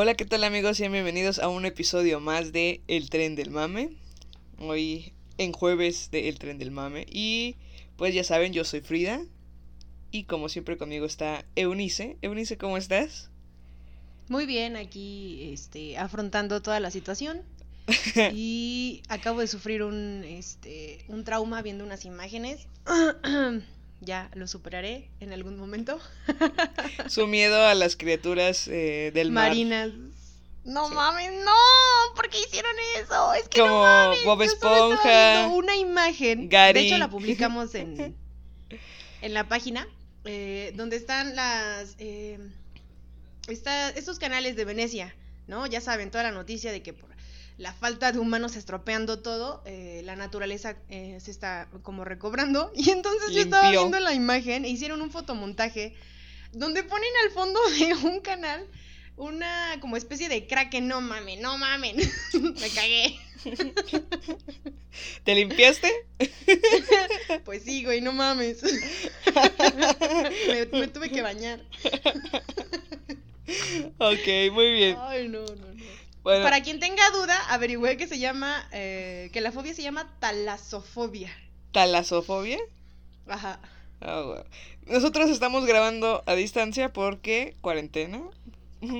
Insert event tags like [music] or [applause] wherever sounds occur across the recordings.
Hola, ¿qué tal amigos? Y bienvenidos a un episodio más de El Tren del Mame. Hoy en jueves de El Tren del Mame. Y pues ya saben, yo soy Frida. Y como siempre conmigo está Eunice. Eunice, ¿cómo estás? Muy bien, aquí este, afrontando toda la situación. [laughs] Y acabo de sufrir un, este, un trauma viendo unas imágenes. [clears throat] ya lo superaré en algún momento. [laughs] Su miedo a las criaturas eh, del mar. Marinas. No Sí. mames, no, ¿por qué hicieron eso? Es que Como no mames, Bob Esponja, una imagen. Gary. De hecho la publicamos en, [laughs] en la página eh, donde están las eh, está- estos canales de Venecia, ¿no? Ya saben toda la noticia de que la falta de humanos estropeando todo, eh, la naturaleza eh, se está como recobrando. [laughs] Y entonces yo estaba viendo la imagen e hicieron un fotomontaje donde ponen al fondo de un canal una como especie de kraken, no mamen, no mamen. [laughs] Me cagué. [laughs] ¿Te limpiaste? Pues sí, güey, no mames. me, me tuve que bañar. Ok, muy bien. Ay, no, no, no. Bueno, Para quien tenga duda, averigüé que se llama, eh, que la fobia se llama talasofobia. ¿talasofobia? Ajá. Ah. Nosotros estamos grabando a distancia porque cuarentena.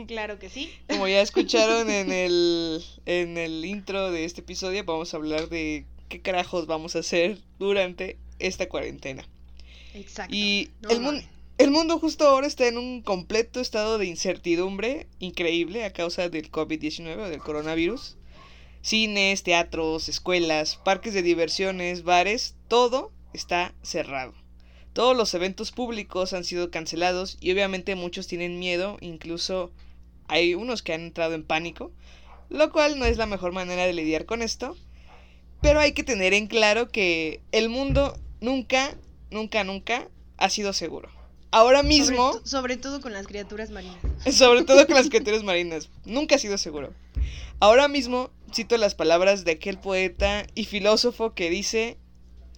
Claro que sí. Como ya escucharon [laughs] en el, en el intro de este episodio, vamos a hablar de qué carajos vamos a hacer durante esta cuarentena. Exacto. Y No el, mun- mames. El mundo justo ahora está en un completo estado de incertidumbre increíble a causa del COVID-19 o del coronavirus. Cines, teatros, escuelas, parques de diversiones, bares, todo está cerrado. Todos los eventos públicos han sido cancelados y obviamente muchos tienen miedo, incluso hay unos que han entrado en pánico, lo cual no es la mejor manera de lidiar con esto. Pero hay que tener en claro que el mundo nunca, nunca, nunca ha sido seguro. Ahora mismo, Sobre, to- sobre todo con las criaturas marinas. [laughs] sobre todo con las [laughs] criaturas marinas, nunca ha sido seguro. Ahora mismo cito las palabras de aquel poeta y filósofo que dice,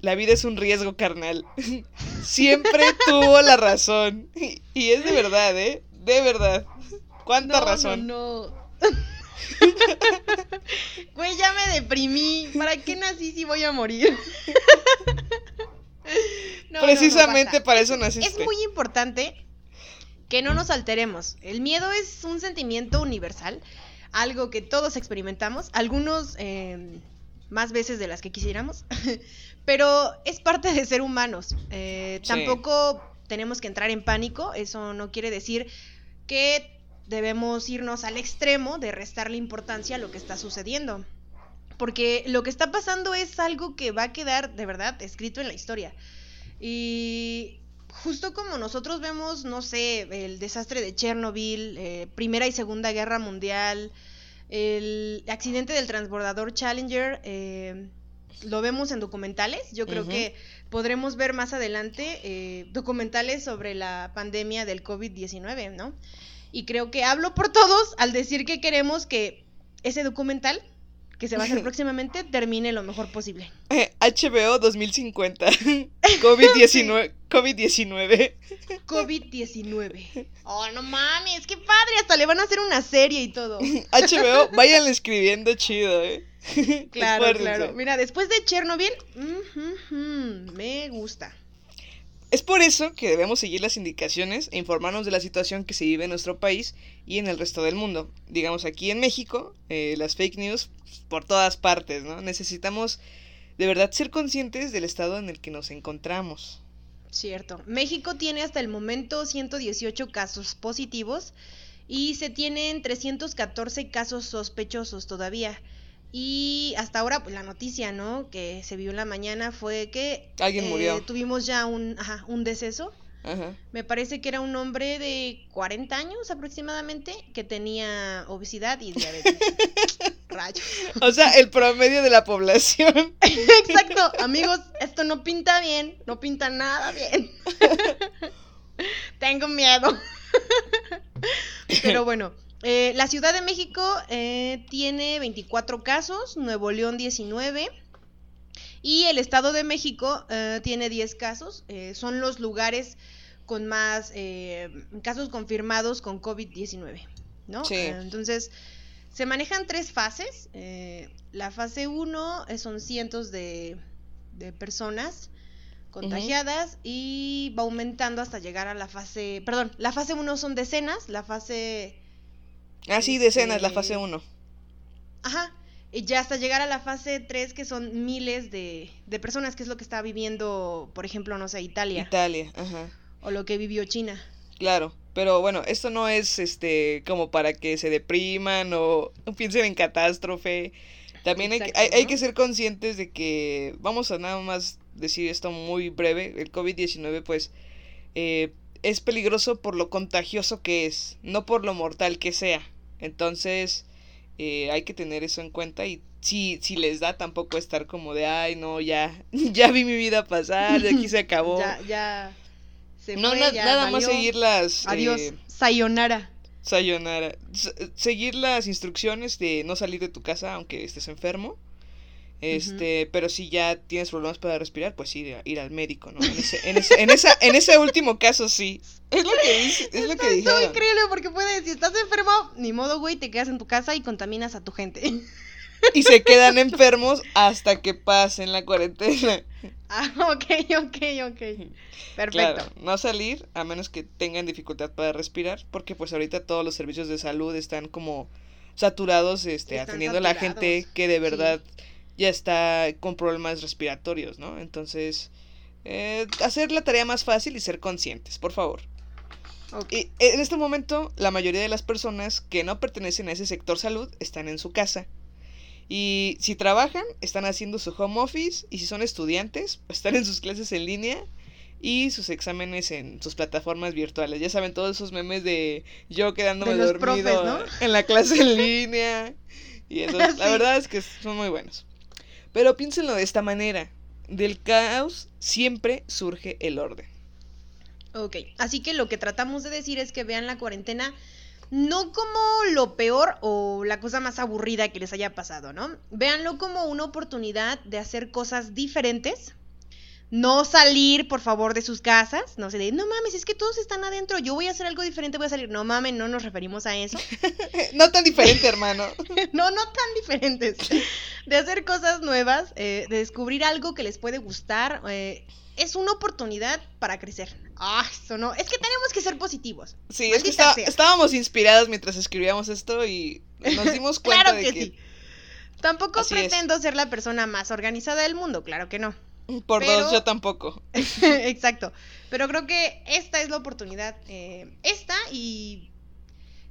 la vida es un riesgo carnal. [laughs] Siempre tuvo la razón. Y es de verdad, ¿eh? De verdad. ¿Cuánta no, razón? No, no. Güey, ya me deprimí. ¿Para qué nací si voy a morir? [laughs] No, no, no, Precisamente para eso Es naciste. muy importante que no nos alteremos. El miedo es un sentimiento universal, algo que todos experimentamos, algunos eh, más veces de las que quisiéramos, [laughs] pero es parte de ser humanos. Eh, Sí. Tampoco tenemos que entrar en pánico, eso no quiere decir que debemos irnos al extremo de restarle importancia a lo que está sucediendo. Porque lo que está pasando es algo que va a quedar de verdad escrito en la historia. Y justo como nosotros vemos, no sé, el desastre de Chernobyl, eh, Primera y Segunda Guerra Mundial, el accidente del transbordador Challenger, eh, lo vemos en documentales. Yo creo que podremos ver más adelante eh, documentales sobre la pandemia del COVID-19, ¿no? Y creo que hablo por todos al decir que queremos que ese documental, que se va a hacer [laughs] próximamente, termine lo mejor posible. Eh, HBO 2050. COVID-19. COVID-19. COVID-19. Oh, no mames, qué padre, hasta le van a hacer una serie y todo. [laughs] HBO, váyanle escribiendo chido, ¿eh? [laughs] Claro, claro. Mira, después de Chernobyl, mm, mm, mm, me gusta. Es por eso que debemos seguir las indicaciones e informarnos de la situación que se vive en nuestro país y en el resto del mundo. Digamos, aquí en México, eh, las fake news por todas partes, ¿no? Necesitamos de verdad ser conscientes del estado en el que nos encontramos. Cierto. México tiene hasta el momento 118 casos positivos y se tienen 314 casos sospechosos todavía. Y hasta ahora, pues la noticia, ¿no? Que se vio en la mañana fue que Alguien murió. tuvimos ya un, ajá, un deceso. Ajá. Me parece que era un hombre de 40 años aproximadamente que tenía obesidad y diabetes. [laughs] Rayos. O sea, el promedio de la población. [laughs] Exacto, amigos, esto no pinta bien, no pinta nada bien. [laughs] Tengo miedo. Pero bueno, eh, la Ciudad de México eh, tiene 24 casos, Nuevo León 19 y el Estado de México eh, tiene 10 casos. Eh, son los lugares con más eh, casos confirmados con COVID-19, ¿no? Sí. Eh, entonces, se manejan tres fases. eh, la fase 1 son cientos de, de personas contagiadas y va aumentando hasta llegar a la fase, perdón, la fase 1 son decenas, la fase Ah, sí, decenas, la fase 1. Ajá. Y ya hasta llegar a la fase 3, que son miles de, de personas, que es lo que está viviendo, por ejemplo, no sé, Italia. Italia, ajá. o lo que vivió China. Claro, pero bueno, esto no es este como para que se depriman o [laughs] piensen en catástrofe. También hay, que- hay, hay que ser conscientes de que, vamos a nada más decir esto muy breve, el COVID-19 pues eh, es peligroso por lo contagioso que es, no por lo mortal que sea. Entonces eh, hay que tener eso en cuenta y si, si les da tampoco estar como de, ay no, ya, [laughs] ya vi mi vida pasar, de aquí se [laughs] acabó. Ya, ya. Se no, fue, na- ya nada más seguir las... Adiós. eh, Sayonara. Sayonara. S- seguir las instrucciones de no salir de tu casa aunque estés enfermo. Este, pero si ya tienes problemas para respirar, pues ir, ir al médico, ¿no? En ese, en ese, en esa, en ese último caso sí. Es lo que dice, es lo que dijeron. increíble porque puedes, si estás enfermo, ni modo, güey, te quedas en tu casa y contaminas a tu gente. [laughs] Y se quedan enfermos hasta que pasen la cuarentena. [laughs] ah, ok, ok, ok. Perfecto. Claro, no salir a menos que tengan dificultad para respirar, porque pues ahorita todos los servicios de salud están como saturados, este, Están atendiendo a la gente que de sí. Ya está con problemas respiratorios, ¿no? Entonces, eh, hacer la tarea más fácil y ser conscientes, por favor. Y en este momento, la mayoría de las personas que no pertenecen a ese sector salud están en su casa. Y si trabajan, están haciendo su home office. Y si son estudiantes, [laughs] están en sus clases en línea y sus exámenes en sus plataformas virtuales. Ya saben, todos esos memes de yo quedándome De dormido profes, ¿no? en la clase en [laughs] línea. Y eso, [laughs] la verdad es que son muy buenos. Pero piénsenlo de esta manera. Del caos siempre surge el orden. Ok, así que lo que tratamos de decir es que vean la cuarentena no como lo peor o la cosa más aburrida que les haya pasado, ¿no? Véanlo como una oportunidad de hacer cosas diferentes. No salir, por favor, de sus casas. No sé, de, no mames, es que todos están adentro. Yo voy a hacer algo diferente, voy a salir. No mames, no nos referimos a eso. [laughs] No tan diferente, hermano. [laughs] no, no tan diferentes. De hacer cosas nuevas, eh, de descubrir algo que les puede gustar. eh, es una oportunidad para crecer. Ah, eso no. Es que tenemos que ser positivos. Sí, es que está- estábamos inspirados mientras escribíamos esto y nos dimos [laughs] cuenta Claro de que, que, sí. Tampoco Así es. pretendo ser la persona más organizada del mundo, claro que no. Por pero- dos yo tampoco. [laughs] Exacto. Pero creo que esta es la oportunidad. eh, esta y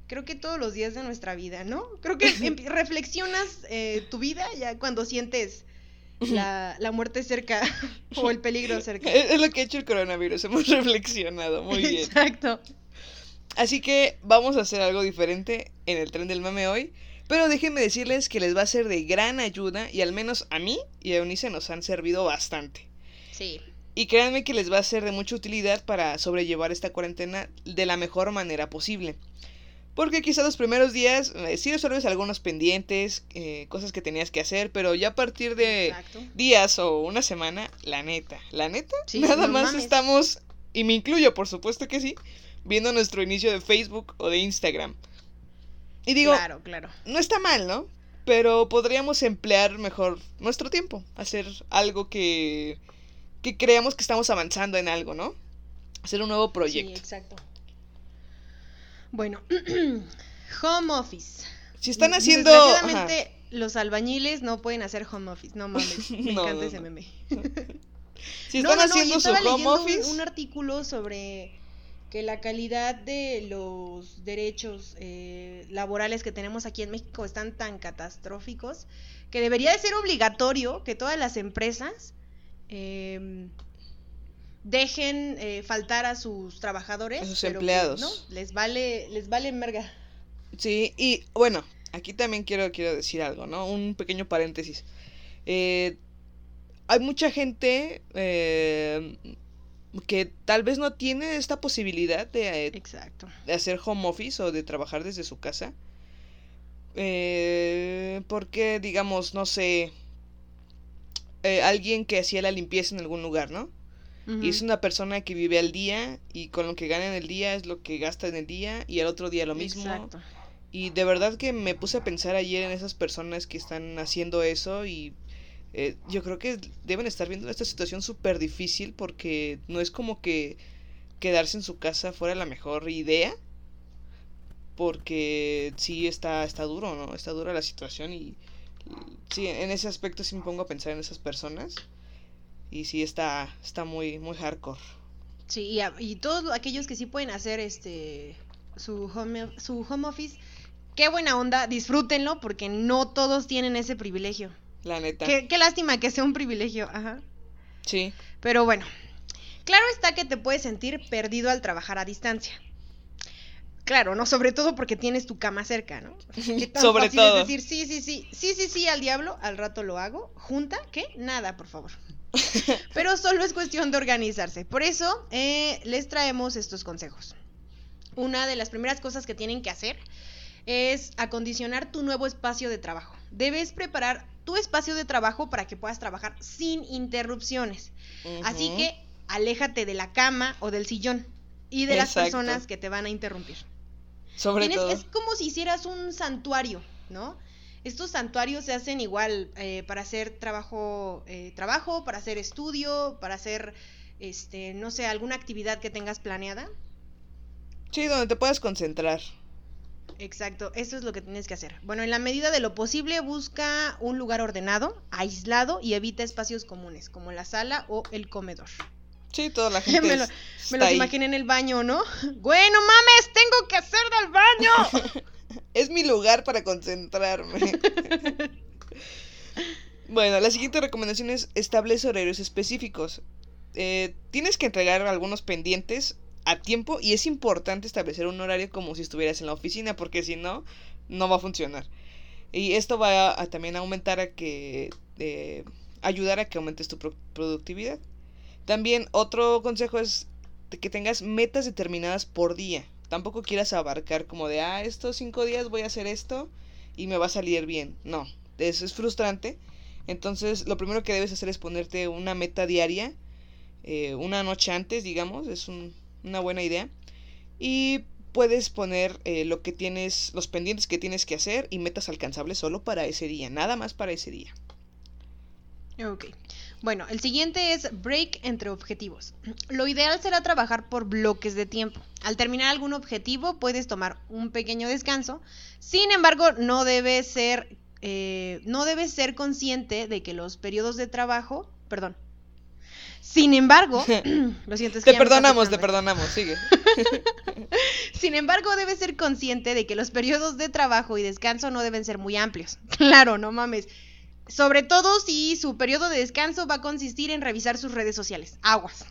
creo que todos los días de nuestra vida, ¿no? Creo que [laughs] reflexionas eh, tu vida ya cuando sientes la, la muerte cerca [laughs] o el peligro cerca. Es, es lo que ha hecho el coronavirus, hemos reflexionado muy bien. Exacto. Así que vamos a hacer algo diferente en el tren del mame hoy. Pero déjenme decirles que les va a ser de gran ayuda y al menos a mí y a Eunice nos han servido bastante. Sí. Y créanme que les va a ser de mucha utilidad para sobrellevar esta cuarentena de la mejor manera posible. Porque quizá los primeros días eh, sí resuelves algunos pendientes, eh, cosas que tenías que hacer, pero ya a partir de Exacto. días o una semana, la neta, la neta, Sí, nada no más mames. estamos, y me incluyo por supuesto que sí, viendo nuestro inicio de Facebook o de Instagram. Y digo, claro, claro. no está mal, ¿no? Pero podríamos emplear mejor nuestro tiempo, hacer algo que, que creamos que estamos avanzando en algo, ¿no? Hacer un nuevo Sí, proyecto. exacto. Bueno, [clears throat] home office. si están haciendo... ajá. Desgraciadamente, los albañiles no pueden hacer home office. No mames. [laughs] Me No, encanta no, ese meme. [laughs] si están no, haciendo su home un- office... Un, artículo sobre que la calidad de los derechos eh, laborales que tenemos aquí en México están tan catastróficos que debería de ser obligatorio que todas las empresas eh, dejen eh, faltar a sus trabajadores. A sus pero que, empleados. ¿no? Les vale, les vale merga. Sí, y bueno, aquí también quiero, quiero decir algo, ¿no? Un pequeño paréntesis. Eh, hay mucha gente eh, que tal vez no tiene esta posibilidad de, eh, Exacto. de hacer home office o de trabajar desde su casa. Eh, porque, digamos, no sé, eh, alguien que hacía la limpieza en algún lugar, ¿no? Y es una persona que vive al día y con lo que gana en el día es lo que gasta en el día y al otro día lo mismo. Exacto. Y de verdad que me puse a pensar ayer en esas personas que están haciendo eso y eh, yo creo que deben estar viendo esta situación súper difícil porque no es como que quedarse en su casa fuera la mejor idea. Porque sí está, está duro, ¿no? Está dura la situación y sí, en ese aspecto sí me pongo a pensar en esas personas. Y sí está, está muy, muy hardcore. Sí, y, a- y todos aquellos que sí pueden hacer este su home, su home office, qué buena onda, disfrútenlo porque no todos tienen ese privilegio. La neta. Qué, qué lástima que sea un privilegio, ajá. Sí. Pero bueno, claro está que te puedes sentir perdido al trabajar a distancia. Claro, ¿no? Sobre todo porque tienes tu cama cerca, ¿no? [laughs] ¿Qué tan Sobre fácil todo. Es decir, sí, sí, sí, sí, sí, sí, al diablo, al rato lo hago. ¿Junta? ¿Qué? Nada, por favor. [laughs] Pero solo es cuestión de organizarse. Por eso eh, les traemos estos consejos. Una de las primeras cosas que tienen que hacer es acondicionar tu nuevo espacio de trabajo. Debes preparar tu espacio de trabajo para que puedas trabajar sin interrupciones. Así que aléjate de la cama o del sillón y de las personas que te van a interrumpir. Sobre Tienes- todo. es como si hicieras un santuario, ¿no? Estos santuarios se hacen igual eh, para hacer trabajo, eh, trabajo, para hacer estudio, para hacer, este, no sé, alguna actividad que tengas planeada. Sí, donde te puedas concentrar. Exacto, eso es lo que tienes que hacer. Bueno, en la medida de lo posible, busca un lugar ordenado, aislado y evita espacios comunes, como la sala o el comedor. Sí, toda la [laughs] gente me lo- Me los ahí. imaginé en el baño, ¿no? [laughs] Güey, no mames, tengo que hacer del baño. [laughs] Es mi lugar para concentrarme. bueno, la siguiente recomendación es establece horarios específicos. Eh, tienes que entregar algunos pendientes a tiempo y es importante establecer un horario como si estuvieras en la oficina porque si no, no va a funcionar. Y esto va a, a también aumentar a que... eh, ayudar a que aumentes tu pro- productividad. También otro consejo es que tengas metas determinadas por día. Tampoco quieras abarcar como de, ah, estos cinco días voy a hacer esto y me va a salir bien. No, eso es frustrante. Entonces, lo primero que debes hacer es ponerte una meta diaria, eh, una noche antes, digamos, es un- una buena idea. Y puedes poner eh, lo que tienes, los pendientes que tienes que hacer y metas alcanzables solo para ese día, nada más para ese día. Ok. Bueno, el siguiente es break entre objetivos. Lo ideal será trabajar por bloques de tiempo. Al terminar algún objetivo puedes tomar un pequeño descanso. Sin embargo, no debes ser, eh, no debes ser consciente de que los periodos de trabajo, perdón. Sin embargo, [laughs] [clears throat] lo siento, es que Te perdonamos, te perdonamos, sigue. [laughs] Sin embargo, debes ser consciente de que los periodos de trabajo y descanso no deben ser muy amplios. [laughs] Claro, no mames. Sobre todo si su periodo de descanso va a consistir en revisar sus redes sociales. Aguas.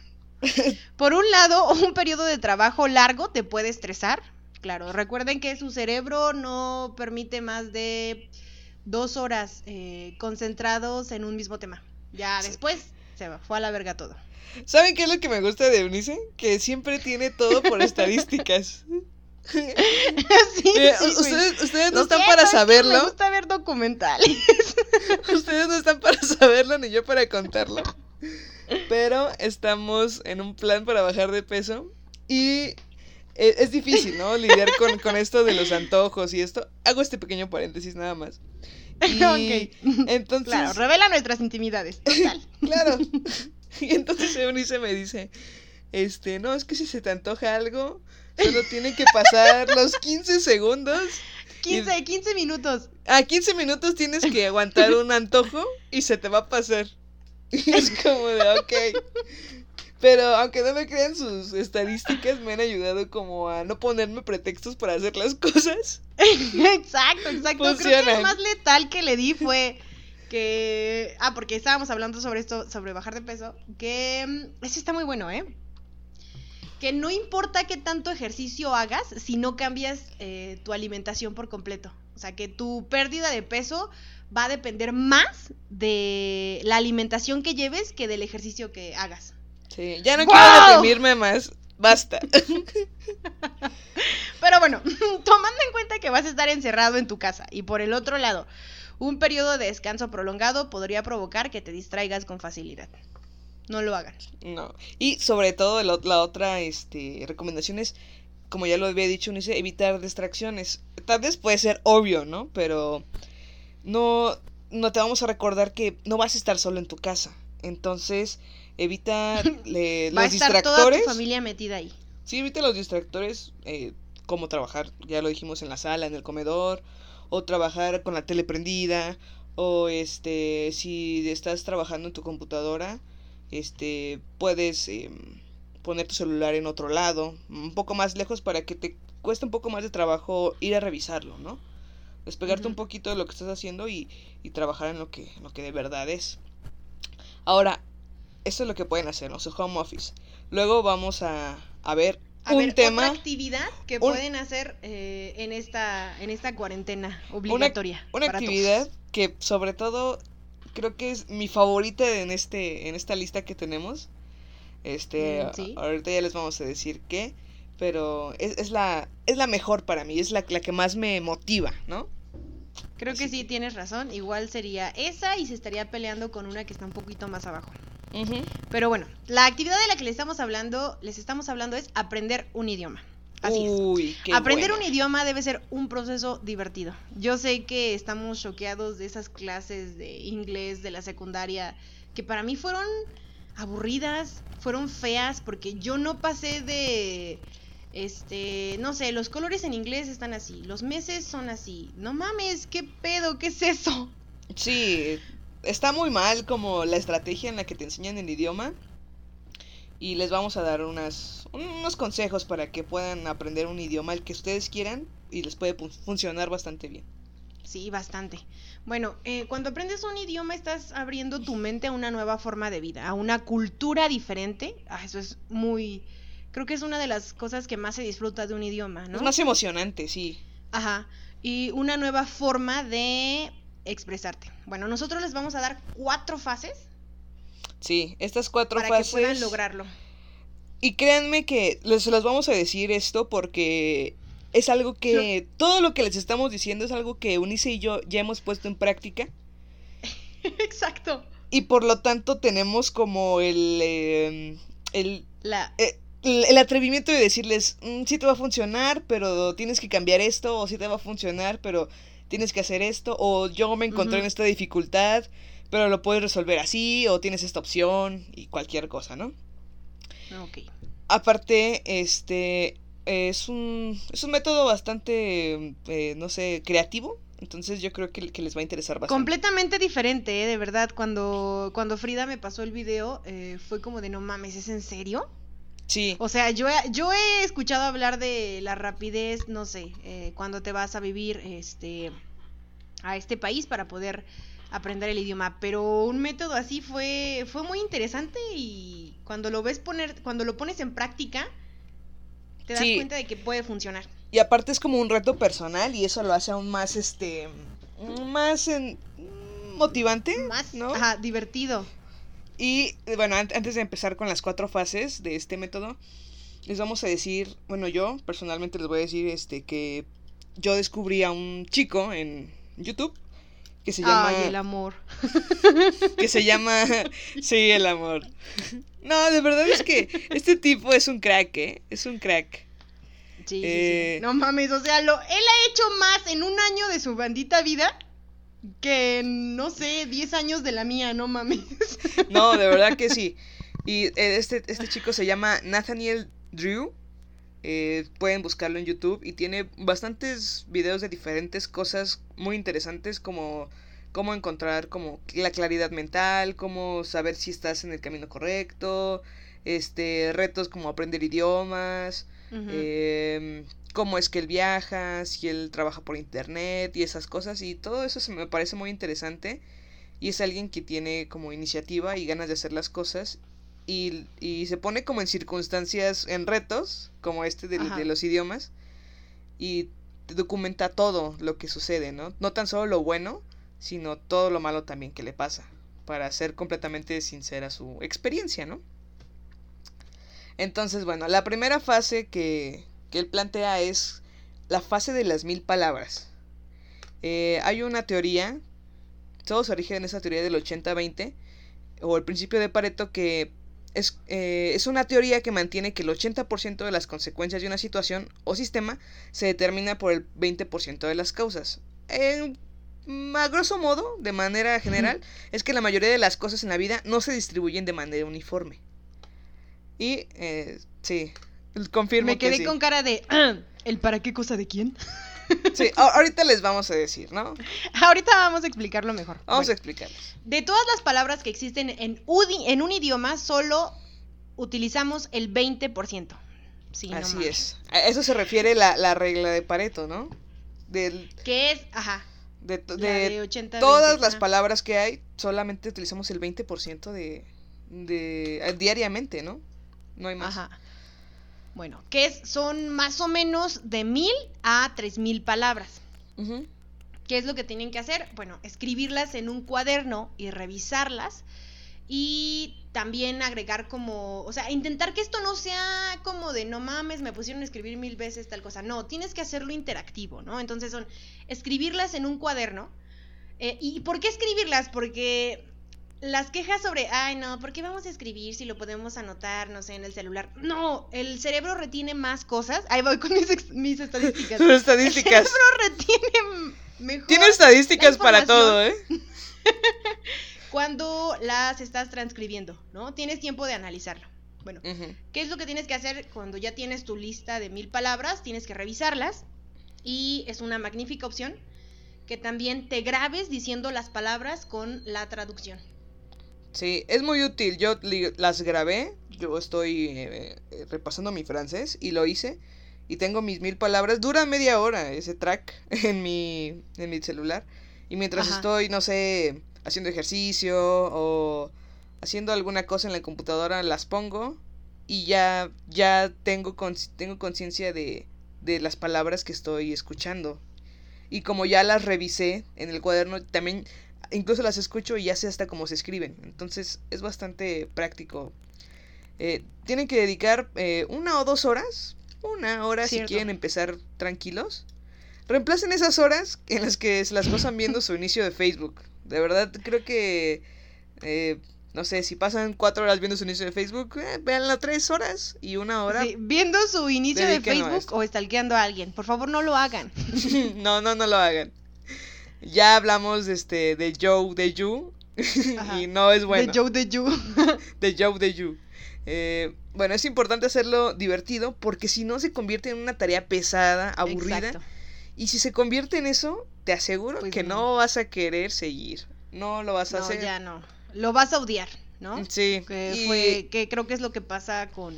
Por un lado, un periodo de trabajo largo te puede estresar. Claro, recuerden que su cerebro no permite más de dos horas eh, concentrados en un mismo tema. Ya después se fue a la verga todo. ¿Saben qué es lo que me gusta de Eunice? Que siempre tiene todo por [laughs] estadísticas. [laughs] Sí, Eh, sí, ustedes, ustedes no están para es que Me saberlo. gusta ver documentales. [laughs] Ustedes no están para saberlo ni yo para contarlo. Pero estamos en un plan para bajar de peso. Y e- es difícil, ¿no? Lidiar con, con esto de los antojos y esto. Hago este pequeño paréntesis nada más. [laughs] Y Ok. entonces. Claro, revela nuestras intimidades. Total. [laughs] Claro. [laughs] Y entonces Eunice me dice, este, no, es que si se te antoja algo, solo tiene que pasar los 15 segundos. 15, 15 minutos. A 15 minutos tienes que aguantar un antojo y se te va a pasar. Y es como de, ok. Pero aunque no me crean sus estadísticas, me han ayudado como a no ponerme pretextos para hacer las cosas. [laughs] exacto, exacto. Creo que Funcionan. el más letal que le di fue que. Ah, porque estábamos hablando sobre esto, sobre bajar de peso. Que. mm, Ese está muy bueno, ¿eh? Que no importa qué tanto ejercicio hagas si no cambias eh, tu alimentación por completo. O sea, que tu pérdida de peso va a depender más de la alimentación que lleves que del ejercicio que hagas. Sí, ya no quiero deprimirme más. Basta. [laughs] Pero bueno, [laughs] tomando en cuenta que vas a estar encerrado en tu casa y por el otro lado, un periodo de descanso prolongado podría provocar que te distraigas con facilidad. No lo hagan. No. Y sobre todo la, la otra este, recomendación es, como ya lo había dicho Unice, evitar distracciones. Tal vez puede ser obvio, ¿no? Pero no, no te vamos a recordar que no vas a estar solo en tu casa. Entonces, evita [laughs] le- Va a los estar toda distractores. tu familia metida ahí. Sí, evita los distractores, eh, como trabajar, ya lo dijimos, en la sala, en el comedor, o trabajar con la tele prendida, o este, si estás trabajando en tu computadora, este, puedes em, poner tu celular en otro lado, un poco más lejos para que te cueste un poco más de trabajo ir a revisarlo, ¿no? Despegarte un poquito de lo que estás haciendo y, y trabajar en lo que, en lo que de verdad es. Ahora, esto es lo que pueden hacer, ¿no? Su home office. Luego vamos a, a ver A un ver, tema. otra actividad que un- pueden hacer eh, en esta en esta cuarentena obligatoria. Una todos. actividad que sobre todo creo que es mi favorita en este en esta lista que tenemos. Este, Mm, sí. ahorita ya les vamos a decir qué, pero es, es la es la mejor para mí, es la, la que más me motiva, ¿no? Creo que sí tienes razón. Igual sería esa y se estaría peleando con una que está un poquito más abajo. Pero bueno, la actividad de la que les estamos hablando, les estamos hablando es aprender un idioma. Así es. Uy, qué Aprender buena. un idioma debe ser un proceso divertido. Yo sé que estamos choqueados de esas clases de inglés de la secundaria que para mí fueron aburridas, fueron feas porque yo no pasé de este, no sé, los colores en inglés están así, los meses son así. No mames, qué pedo, ¿qué es eso? Sí, está muy mal como la estrategia en la que te enseñan el idioma. Y les vamos a dar unas, unos consejos para que puedan aprender un idioma el que ustedes quieran y les puede pu- funcionar bastante bien. Sí, bastante. Bueno, eh, cuando aprendes un idioma estás abriendo tu mente a una nueva forma de vida, a una cultura diferente. Ah, eso es muy... Creo que es una de las cosas que más se disfruta de un idioma, ¿no? Es más emocionante, sí. Ajá. Y una nueva forma de expresarte. Bueno, nosotros les vamos a dar cuatro fases Sí, estas cuatro para fases. que puedan lograrlo. Y créanme que les, los vamos a decir esto porque es algo que todo lo que les estamos diciendo es algo que Unice y yo ya hemos puesto en práctica [laughs] Exacto. y por lo tanto tenemos como el eh, el, La... eh, el atrevimiento de decirles "Mm, sí te va a funcionar pero tienes que cambiar esto o sí te va a funcionar pero tienes que hacer esto o yo me encontré en esta dificultad pero lo puedes resolver así o tienes esta opción y cualquier cosa, ¿no? Ok. Aparte, este es un, es un método bastante, eh, no sé, creativo. Entonces yo creo que, que les va a interesar bastante. Completamente diferente, ¿eh? de verdad. Cuando, cuando Frida me pasó el video, eh, fue como de no mames, ¿es en serio? Sí, O sea, yo he, yo he escuchado hablar de la rapidez, no sé, eh, cuando te vas a vivir este a este país para poder aprender el idioma, pero un método así fue fue muy interesante y cuando lo ves poner cuando lo pones en práctica te das Sí. cuenta de que puede funcionar. y aparte es como un reto personal y eso lo hace aún más, este, más en- motivante, Más ¿no? ajá, divertido. Y eh, bueno, an- antes de empezar con las cuatro fases de este método, les vamos a decir, bueno, yo personalmente les voy a decir este que yo descubrí a un chico en YouTube que se llama Ay, el amor. [laughs] que se llama Sí, el amor. No, de verdad es que este tipo es un crack, ¿eh? Es un crack. Sí, sí, Eh, sí. No mames, o sea, lo, él ha hecho más en un año de su bandita vida que no sé, 10 años de la mía, no mames. [laughs] No, de verdad que sí. Y eh, este, este chico se llama Nathaniel Drew. Eh, pueden buscarlo en YouTube y tiene bastantes videos de diferentes cosas muy interesantes como cómo encontrar como la claridad mental, cómo saber si estás en el camino correcto, este, retos como aprender idiomas, em, cómo es que él viaja, si él trabaja por internet y esas cosas y todo eso se me parece muy interesante y es alguien que tiene como iniciativa y ganas de hacer las cosas y, y se pone como en circunstancias, en retos como este de los idiomas y documenta todo lo que sucede, ¿no? No tan solo lo bueno, sino todo lo malo también que le pasa para ser completamente sincera su experiencia, ¿no? Entonces, bueno, la primera fase que, que él plantea es la fase de las mil palabras. Eh, hay una teoría, todo se orige en esa teoría del 80-20, o el principio de Pareto, que es, eh, es una teoría que mantiene que el 80% de las consecuencias de una situación o sistema se determina por el 20% de las causas. En- a grosso modo, de manera general, es que la mayoría de las cosas en la vida no se distribuyen de manera uniforme. Y, eh, sí, confirmo Me quedé que sí. con cara de. "Ah, [clears throat] ¿El para qué cosa de quién? [laughs] Sí, ahorita les vamos a decir, ¿no? [laughs] Ahorita vamos a explicarlo mejor. Vamos Bueno, a explicarles. De todas las palabras que existen en, udi- en un idioma, solo utilizamos el 20%. Sí, Así es. A eso se refiere la, la regla de Pareto, ¿no? Del, Que es, ajá, de, de de 80 todas 20, las palabras que hay, solamente utilizamos el 20% de, de eh, diariamente, ¿no? No hay más. Ajá. Bueno, que es, son más o menos de mil a tres mil palabras. ¿Qué es lo que tienen que hacer? Bueno, escribirlas en un cuaderno y revisarlas. Y también agregar como, o sea, intentar que esto no sea como de no mames, me pusieron a escribir mil veces tal cosa. No, tienes que hacerlo interactivo, ¿no? Entonces son escribirlas en un cuaderno. Eh, ¿Y por qué escribirlas? Porque las quejas sobre, ay no, ¿por qué vamos a escribir si lo podemos anotar, no sé, en el celular? No, el cerebro retiene más cosas. Ahí voy con mis, mis [laughs] estadísticas. Sus estadísticas. El cerebro retiene mejor Tiene estadísticas para todo, ¿eh? [laughs] cuando las estás transcribiendo, ¿no? Tienes tiempo de analizarlo. Bueno. ¿qué es lo que tienes que hacer cuando ya tienes tu lista de mil palabras? Tienes que revisarlas y es una magnífica opción que también te grabes diciendo las palabras con la traducción. Sí, es muy útil. Yo las grabé. Yo estoy eh, eh, repasando mi francés y lo hice. Y tengo mis mil palabras. Dura media hora ese track [laughs] en mi, en mi celular. Y mientras Ajá. estoy, no sé, haciendo ejercicio o haciendo alguna cosa en la computadora, las pongo. Y ya, ya tengo, tengo conciencia de, de las palabras que estoy escuchando. Y como ya las revisé en el cuaderno, también incluso las escucho y ya sé hasta cómo se escriben. Entonces es bastante práctico. Eh, tienen que dedicar eh, una o dos horas. Una hora Cierto. si quieren empezar tranquilos. Reemplacen esas horas en las que se las pasan viendo su inicio de Facebook. De verdad, creo que... eh, no sé, si pasan cuatro horas viendo su inicio de Facebook, eh, véanla tres horas y una hora. Sí, viendo su inicio de Facebook o stalkeando a alguien. Por favor, no lo hagan. [laughs] no, no, no lo hagan. Ya hablamos este, de Joe de You. [laughs] Y no es bueno. [laughs] De Joe de You. de Joe de You. Eh, bueno, es importante hacerlo divertido porque si no se convierte en una tarea pesada, aburrida. Exacto. Y si se convierte en eso, te aseguro Pues que no. no vas a querer seguir. No lo vas a No, hacer. ya no. Lo vas a odiar, ¿no? Sí. Que y- fue, que creo que es lo que pasa con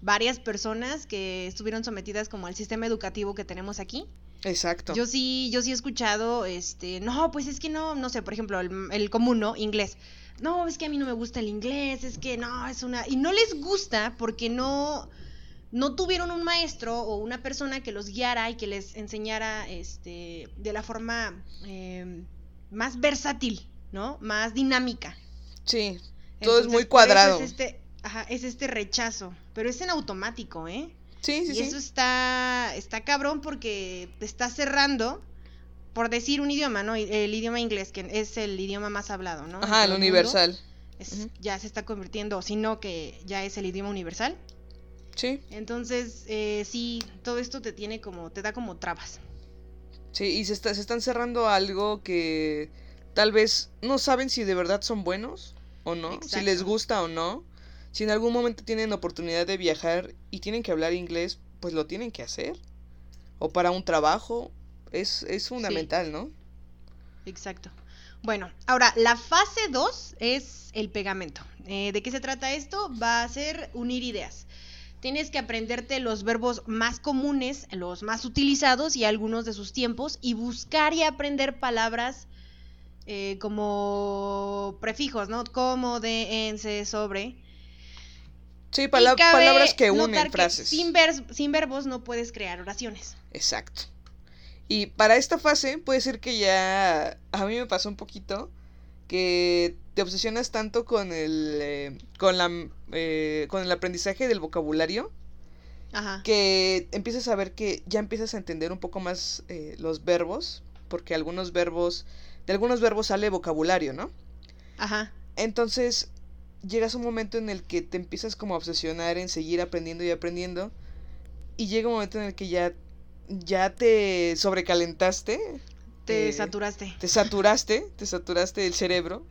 varias personas que estuvieron sometidas como al sistema educativo que tenemos aquí. Exacto. Yo sí, yo sí he escuchado, este, no, pues es que no, no sé, por ejemplo, el, el común, ¿no? Inglés. No, es que a mí no me gusta el inglés, es que no, es una... Y no les gusta porque no, no tuvieron un maestro o una persona que los guiara y que les enseñara, este, de la forma eh, más versátil, ¿no? Más dinámica. Sí. Todo es muy cuadrado. Es este, ajá, es este rechazo, pero es en automático, ¿eh? Sí, sí, y sí. eso está, está cabrón porque te está cerrando, por decir un idioma, ¿no? El idioma inglés, que es el idioma más hablado, ¿no? Ajá, el universal. es-. Ya se está convirtiendo, sino que ya es el idioma universal. Sí. Entonces, eh, sí, todo esto te tiene como, te da como trabas. Sí, y se, está, se están cerrando a algo que tal vez no saben si de verdad son buenos o no, si les gusta o no. Si en algún momento tienen oportunidad de viajar y tienen que hablar inglés, pues lo tienen que hacer. O para un trabajo, es, es fundamental, ¿no? Exacto. Bueno, ahora la fase 2 es el pegamento. Eh, ¿De qué se trata esto? Va a ser unir ideas. Tienes que aprenderte los verbos más comunes, los más utilizados y algunos de sus tiempos y buscar y aprender palabras eh, como prefijos, ¿no? Como, de, en, se, sobre. Sí, pala- palabras que unen que frases. Sin, vers- sin verbos no puedes crear oraciones. Exacto. Y para esta fase puede ser que ya a mí me pasó un poquito que te obsesionas tanto con el eh, con la eh, con el aprendizaje del vocabulario Ajá. que empiezas a ver que ya empiezas a entender un poco más eh, los verbos porque algunos verbos de algunos verbos sale vocabulario, ¿no? Ajá. Entonces llegas a un momento en el que te empiezas como a obsesionar en seguir aprendiendo y aprendiendo y llega un momento en el que ya ya te sobrecalentaste, Te Eh, saturaste. te saturaste, te saturaste el cerebro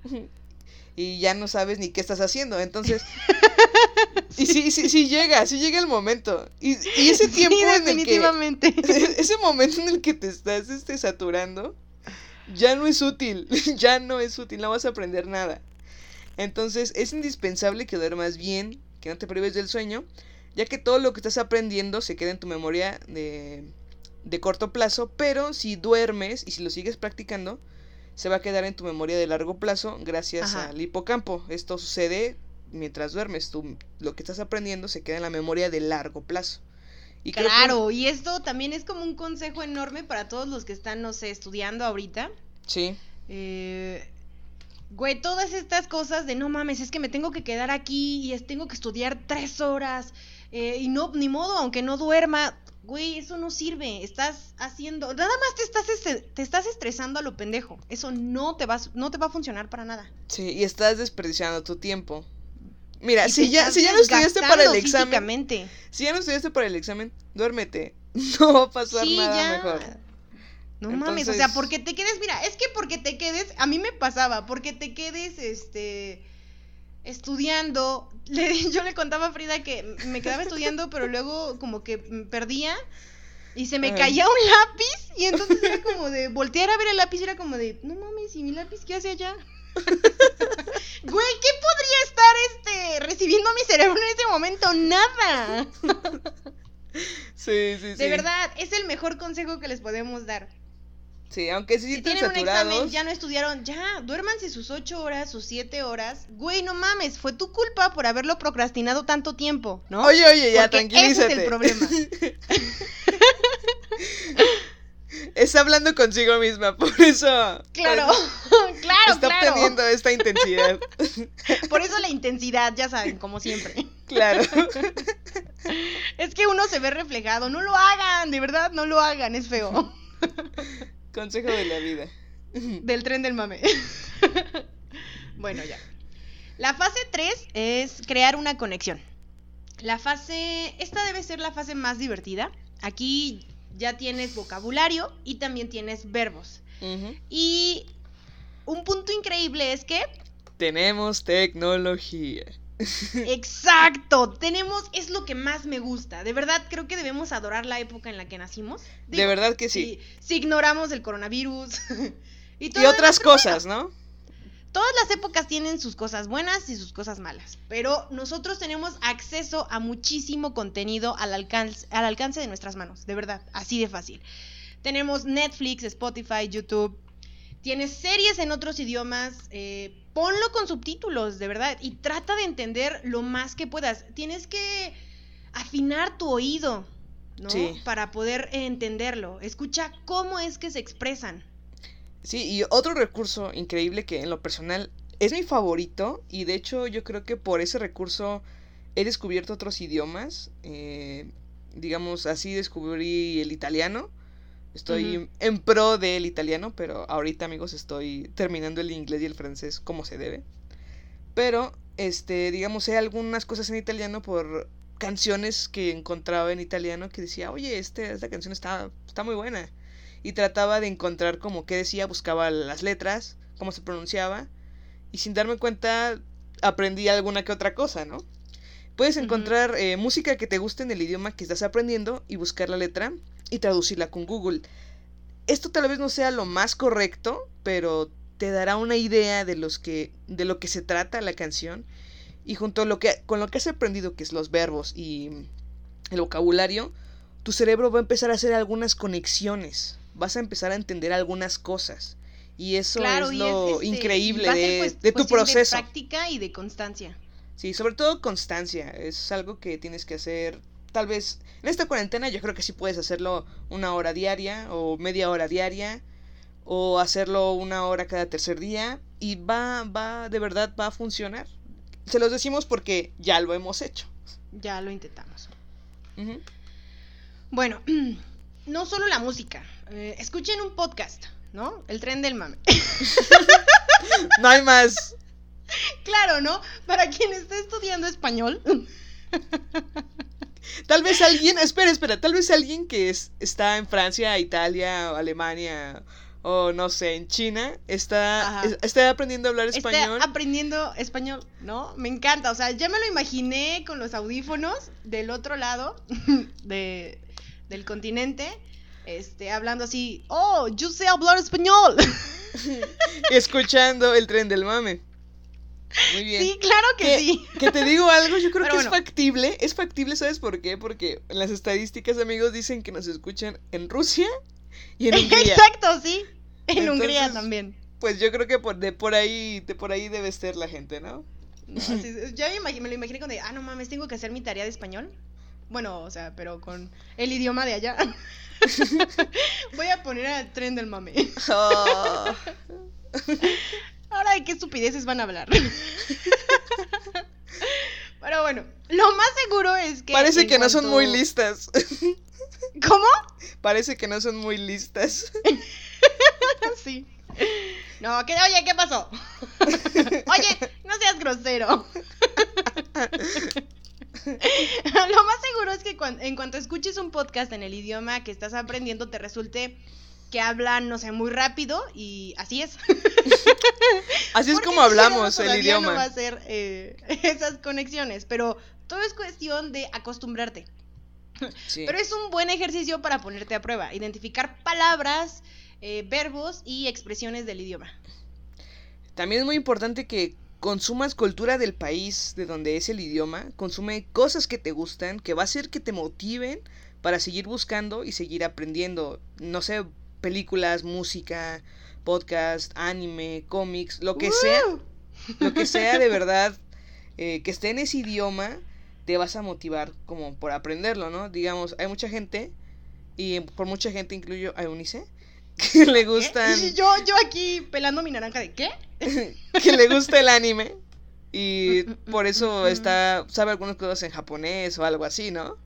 y ya no sabes ni qué estás haciendo. Entonces, [laughs] y sí, sí, sí llega, sí llega el momento. Y, y ese tiempo sí, en el que definitivamente. [laughs] ese momento en el que te estás este, saturando, ya no es útil, [laughs] ya no es útil, no vas a aprender nada. Entonces es indispensable que duermas bien, que no te prives del sueño, ya que todo lo que estás aprendiendo se queda en tu memoria de, de corto plazo, pero si duermes y si lo sigues practicando, se va a quedar en tu memoria de largo plazo gracias Ajá. al hipocampo. Esto sucede mientras duermes, tú, lo que estás aprendiendo se queda en la memoria de largo plazo. Y que- Claro, y esto también es como un consejo enorme para todos los que están, no sé, estudiando ahorita. Sí. Eh, güey, todas estas cosas de no mames, es que me tengo que quedar aquí y es, tengo que estudiar tres horas eh, y no, ni modo, aunque no duerma. Güey, eso no sirve. Estás haciendo. Nada más te estás, este- te estás estresando a lo pendejo. Eso no te, va, a- no te va a funcionar para nada. Sí, y estás desperdiciando tu tiempo. Mira, Y si ya, si ya no estudiaste para el examen, si ya no estudiaste para el examen, duérmete. [laughs] No va a pasar Sí, nada ya. mejor. No mames, o sea, porque te quedes, mira, es que porque te quedes, a mí me pasaba, porque te quedes, este, estudiando, [laughs] le- yo le contaba a Frida que me quedaba estudiando, pero luego como que perdía y se me Ajá. caía un lápiz y entonces era como de voltear a ver el lápiz era como de, no mames, ¿y mi lápiz qué hace allá? [laughs] Güey, ¿qué podría estar, este, recibiendo mi cerebro en ese momento? Nada. Sí, [laughs] sí, sí. De verdad, es el mejor consejo que les podemos dar. Sí, aunque se Si tienen un saturados. examen, ya no estudiaron, ya, duérmanse sus ocho horas, sus siete horas. Güey, no mames, fue tu culpa por haberlo procrastinado tanto tiempo, ¿no? Oye, oye, ya, Porque tranquilízate. Ese es el problema. [laughs] Está hablando consigo misma, por eso. Claro, por eso [laughs] claro, Está claro. obteniendo esta intensidad. [laughs] Por eso la intensidad, ya saben, como siempre. claro. Es que uno se ve reflejado. No lo hagan, de verdad, no lo hagan, es feo. Consejo de la vida. [laughs] Del tren del mame. [laughs] bueno, ya. La fase 3 es crear una conexión. La fase, esta debe ser la fase más divertida. Aquí ya tienes vocabulario y también tienes verbos. Y un punto increíble es que, Tenemos tecnología. [laughs] exacto, tenemos, es lo que más me gusta. De verdad, creo que debemos adorar la época en la que nacimos. De verdad que sí. Si, si ignoramos el coronavirus [laughs] y, Y otras cosas, ¿no? Todas las épocas tienen sus cosas buenas y sus cosas malas, pero nosotros tenemos acceso a muchísimo contenido al alcance, al alcance de nuestras manos, de verdad, así de fácil. Tenemos Netflix, Spotify, YouTube, tienes series en otros idiomas, eh, ponlo con subtítulos, de verdad, y trata de entender lo más que puedas. Tienes que afinar tu oído, ¿no? Sí. Para poder entenderlo. Escucha cómo es que se expresan. Sí, y otro recurso increíble que en lo personal es mi favorito y de hecho yo creo que por ese recurso he descubierto otros idiomas. eh, digamos, así descubrí el italiano. Estoy en pro del italiano, pero ahorita amigos estoy terminando el inglés y el francés como se debe. Pero, este, digamos, sé algunas cosas en italiano por canciones que encontraba en italiano que decía, oye, este, esta canción está, está muy buena. Y trataba de encontrar como qué decía, buscaba las letras, cómo se pronunciaba. Y sin darme cuenta, aprendí alguna que otra cosa, ¿no? Puedes encontrar eh, música que te guste en el idioma que estás aprendiendo y buscar la letra y traducirla con Google. Esto tal vez no sea lo más correcto, pero te dará una idea de los que de lo que se trata la canción y junto a lo que con lo que has aprendido que es los verbos y el vocabulario, tu cerebro va a empezar a hacer algunas conexiones, vas a empezar a entender algunas cosas. Y eso Claro, es y lo este, increíble de, pues, de tu cuestión proceso. De práctica y de constancia. Sí, sobre todo constancia. Es algo que tienes que hacer. Tal vez en esta cuarentena yo creo que sí puedes hacerlo una hora diaria o media hora diaria o hacerlo una hora cada tercer día y va, va, de verdad va a funcionar. Se los decimos porque ya lo hemos hecho. Ya lo intentamos. Bueno, [clears throat] no solo la música. eh, escuchen un podcast, ¿no? El tren del mame. [laughs] No hay más. [laughs] claro, ¿no? Para quien esté estudiando español. [laughs] Tal vez alguien, espera, espera, tal vez alguien que es- está en Francia, Italia, o Alemania o no sé, en China, está, es- está aprendiendo a hablar Está español. aprendiendo español, ¿no? Me encanta. O sea, ya me lo imaginé con los audífonos del otro lado [laughs] de, del continente. Este, hablando así, oh, yo sé hablar español. [laughs] escuchando el tren del mame. Muy bien. sí, claro que ¿Qué? sí. Que te digo algo, yo creo Pero que es factible. Es factible, ¿sabes por qué? Porque las estadísticas, amigos, dicen que nos escuchan en Rusia y en [laughs] Hungría. Exacto, sí. En Entonces- Hungría también. Pues yo creo que por, de por ahí, de por ahí debe ser la gente, ¿no? No, sí, ya me, imagi- me lo imaginé con de, ah, no mames, tengo que hacer mi tarea de español. Bueno, o sea, pero con el idioma de allá. [laughs] [laughs] Voy a poner al tren del mame. Oh. Ahora de qué estupideces van a hablar. [laughs] Pero bueno, lo más seguro es que. Parece que no son muy listas. [laughs] ¿Cómo? Parece que no son muy listas. [laughs] sí. No, que, oye, ¿qué pasó? oye, no seas grosero. Lo más seguro es que cuan- en cuanto escuches un podcast en el idioma que estás aprendiendo, te resulte que hablan, no sé, muy rápido y así es. [laughs] Así es Porque como hablamos el todavía No va a idioma. hacer eh, [laughs] esas conexiones, pero todo es cuestión de acostumbrarte. Sí. Pero es un buen ejercicio para ponerte a prueba, identificar palabras, eh, verbos y expresiones del idioma. También es muy importante que consumas cultura del país de donde es el idioma, consume cosas que te gustan, que va a hacer que te motiven para seguir buscando y seguir aprendiendo. No sé, películas, música, podcast, anime, cómics, lo que sea, lo que sea de [laughs] verdad eh, que esté en ese idioma, te vas a motivar como por aprenderlo, ¿no? Digamos, hay mucha gente, y por mucha gente incluyo a Eunice, que le gustan yo, yo aquí pelando mi naranja de ¿qué? [laughs] que le gusta el anime y Mm, mm, por mm, eso está sabe algunas cosas en japonés o algo así, ¿no?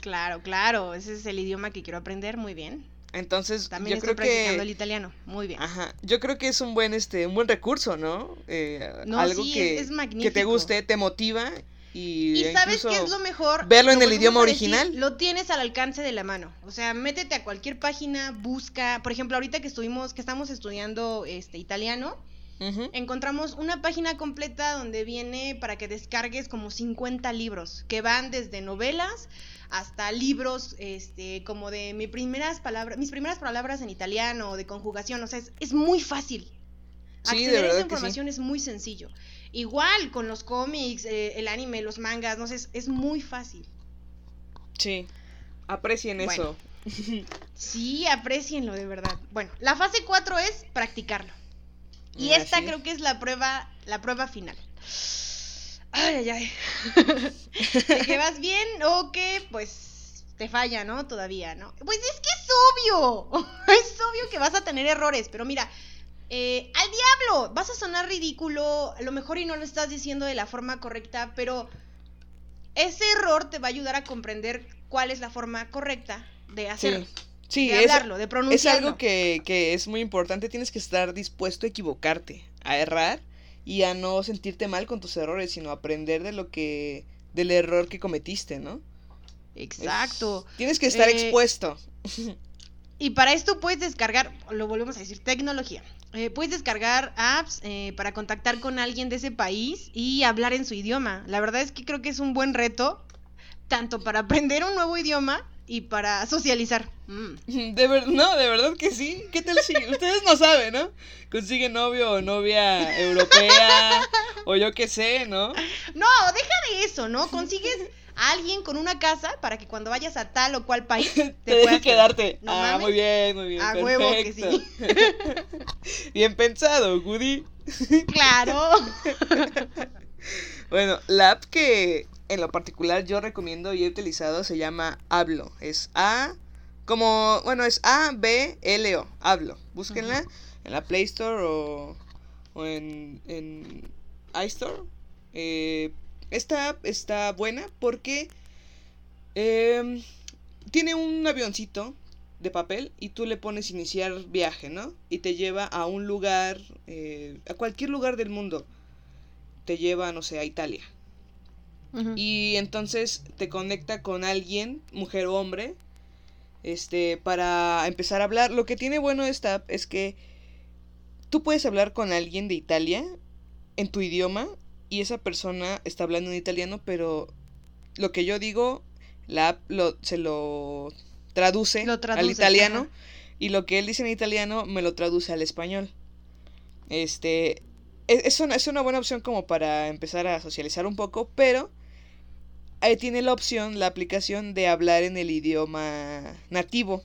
Claro, claro, ese es el idioma que quiero aprender, muy bien. Entonces, También yo estoy creo practicando que el italiano, muy bien. ajá, yo creo que es un buen este un buen recurso, ¿no? Eh, No, algo sí, que es, que te guste, te motiva y, Y sabes qué es lo mejor. verlo en el idioma a decir, original. Lo tienes al alcance de la mano. O sea, métete a cualquier página, busca. Por ejemplo, ahorita que estuvimos, que estamos estudiando este italiano, Encontramos una página completa donde viene para que descargues como 50 libros, que van desde novelas hasta libros, este, como de mis primeras palabras, mis primeras palabras en italiano, de conjugación, o sea, es, es muy fácil. Sí, Acceder a esa sí. información es muy sencillo. Igual con los cómics, eh, el anime, los mangas, no sé, es, es muy fácil. Sí. Aprecien Bueno. eso. [laughs] Sí, aprecienlo de verdad. Bueno, la fase 4 es practicarlo. Y Así esta es. creo que es la prueba, la prueba final. Ay, ay, ay. ¿De que vas bien o que pues te falla, ¿no? Todavía, ¿no? Pues es que es obvio. [laughs] Es obvio que vas a tener errores, pero mira, eh, al diablo, vas a sonar ridículo, a lo mejor y no lo estás diciendo de la forma correcta, pero ese error te va a ayudar a comprender cuál es la forma correcta de hacerlo. Sí. Sí, de es, hablarlo, de es pronunciarlo. algo que, que es muy importante. Tienes que estar dispuesto a equivocarte, a errar y a no sentirte mal con tus errores, sino aprender de lo que del error que cometiste, ¿no? Es- Exacto. tienes que estar Eh, expuesto. Y para esto puedes descargar, lo volvemos a decir, tecnología. Eh, puedes descargar apps eh, para contactar con alguien de ese país y hablar en su idioma. La verdad es que creo que es un buen reto, tanto para [laughs] aprender un nuevo idioma y para socializar. Mm. [laughs] De ver- no, de verdad que sí. ¿Qué tal si ustedes no saben, ¿no? Consiguen novio o novia europea o yo qué sé, ¿no? No, deja de eso, ¿no? Consigues a alguien con una casa para que cuando vayas a tal o cual país [laughs] te, Te deje quedarte. No ah, mames. muy bien, muy bien. A huevo que perfecto. [laughs] bien pensado, Woody. Claro. Bueno, la app que en lo particular yo recomiendo y he utilizado se llama Hablo. Es A, como, bueno, es A, B, L, O. Hablo. Búsquenla en la Play Store o, o en, en iStore. Eh, esta app está buena porque em, tiene un avioncito de papel y tú le pones iniciar viaje, ¿no? Y te lleva a un lugar, eh, a cualquier lugar del mundo. Te lleva, no sé, a Italia. Y entonces te conecta con alguien, mujer o hombre, este, para empezar a hablar. Lo que tiene bueno esta app es que tú puedes hablar con alguien de Italia en tu idioma y esa persona está hablando en italiano, pero lo que yo digo, la app lo, se lo traduce, Lo al italiano ajá. y lo que él dice en italiano me lo traduce al español. Este, es, es una, es una buena opción como para empezar a socializar un poco, pero ahí tiene la opción, la aplicación de hablar en el idioma nativo.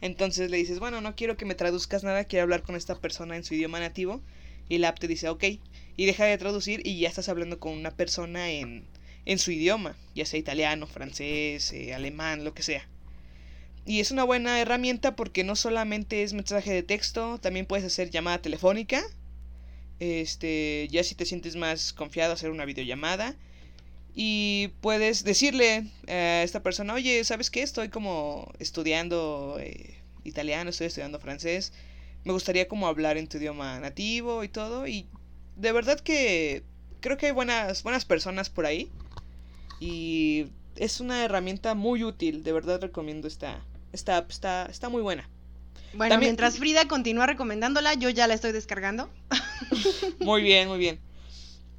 Entonces le dices, bueno, no quiero que me traduzcas nada, quiero hablar con esta persona en su idioma nativo. Y la app te dice, ok. Y deja de traducir y ya estás hablando con una persona en, en su idioma, ya sea italiano, francés, eh, alemán, lo que sea. Y es una buena herramienta porque no solamente es mensaje de texto, también puedes hacer llamada telefónica. Este, ya si te sientes más confiado, hacer una videollamada. Y puedes decirle a esta persona, oye, ¿sabes qué? Estoy como estudiando eh, italiano, estoy estudiando francés. Me gustaría como hablar en tu idioma nativo y todo. Y de verdad que creo que hay buenas, buenas personas por ahí. Y es una herramienta muy útil. De verdad recomiendo esta, esta app. Está, está muy buena. Bueno, También- mientras Frida continúa recomendándola, yo ya la estoy descargando. [laughs] Muy bien, muy bien.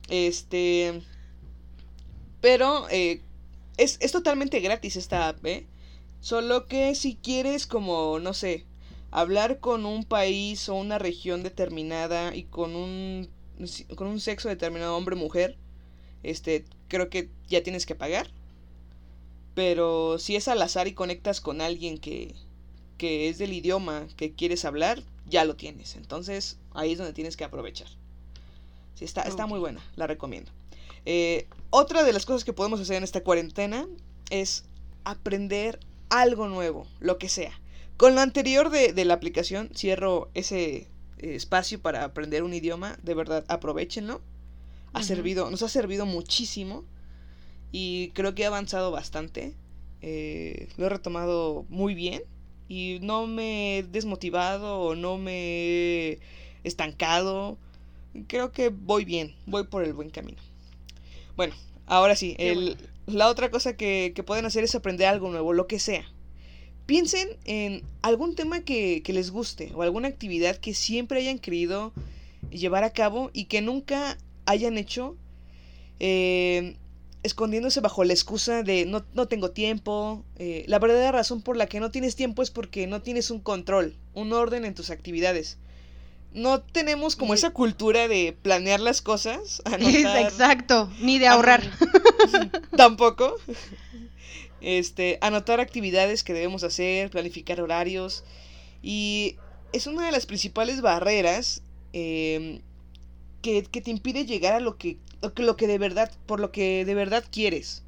Este. Pero eh, es, es totalmente gratis esta app, ¿eh? Solo que si quieres como, no sé, hablar con un país o una región determinada y con un, con un sexo determinado, hombre o mujer, este, creo que ya tienes que pagar. Pero si es al azar y conectas con alguien que, que es del idioma que quieres hablar, ya lo tienes. Entonces ahí es donde tienes que aprovechar. Sí, está, está muy buena, la recomiendo. Eh, otra de las cosas que podemos hacer en esta cuarentena es aprender algo nuevo, lo que sea. Con lo anterior de, de la aplicación, cierro ese eh, espacio para aprender un idioma. De verdad, aprovechenlo. Ha servido, nos ha servido muchísimo. Y creo que he avanzado bastante. Eh, lo he retomado muy bien. Y no me he desmotivado o no me he estancado. Creo que voy bien, voy por el buen camino. Bueno, ahora sí, el- la otra cosa que, que pueden hacer es aprender algo nuevo, lo que sea. Piensen en algún tema que, que les guste o alguna actividad que siempre hayan querido llevar a cabo y que nunca hayan hecho eh, escondiéndose bajo la excusa de no, no tengo tiempo. eh, la verdadera razón por la que no tienes tiempo es porque no tienes un control, un orden en tus actividades. No tenemos como esa cultura de planear las cosas. [laughs] Anotar- exacto, ni de ahorrar. Tampoco. Este, anotar actividades que debemos hacer, planificar horarios. Y es una de las principales barreras em, que, que te impide llegar a lo que, lo que, lo que de verdad, por lo que de verdad quieres.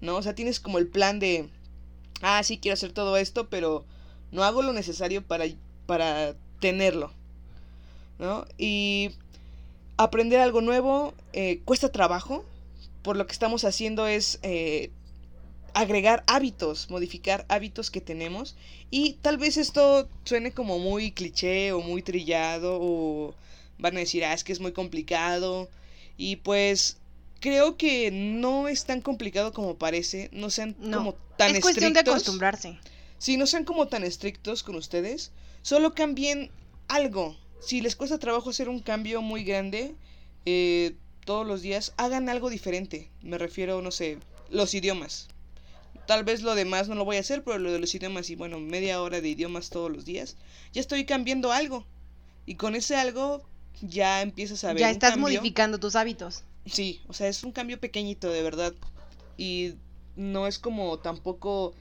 ¿No? O sea, tienes como el plan de, ah, sí, quiero hacer todo esto, pero no hago lo necesario para, para tenerlo. ¿No? Y aprender algo nuevo eh, cuesta trabajo por lo que estamos haciendo es eh, agregar hábitos, modificar hábitos que tenemos. Y tal vez esto suene como muy cliché o muy trillado o van a decir, ah, es que es muy complicado. Y pues creo que no es tan complicado como parece, no sean No, como tan es cuestión de estrictos. acostumbrarse. Sí, no sean como tan estrictos con ustedes. Solo cambien algo. Si les cuesta trabajo hacer un cambio muy grande eh, todos los días, hagan algo diferente. Me refiero, no sé, los idiomas. tal vez lo demás no lo voy a hacer, pero lo de los idiomas y bueno, media hora de idiomas todos los días, ya estoy cambiando algo. Y con ese algo ya empiezas a ver Ya un estás cambio. modificando tus hábitos. Sí, o sea, es un cambio pequeñito de verdad. Y no es como tampoco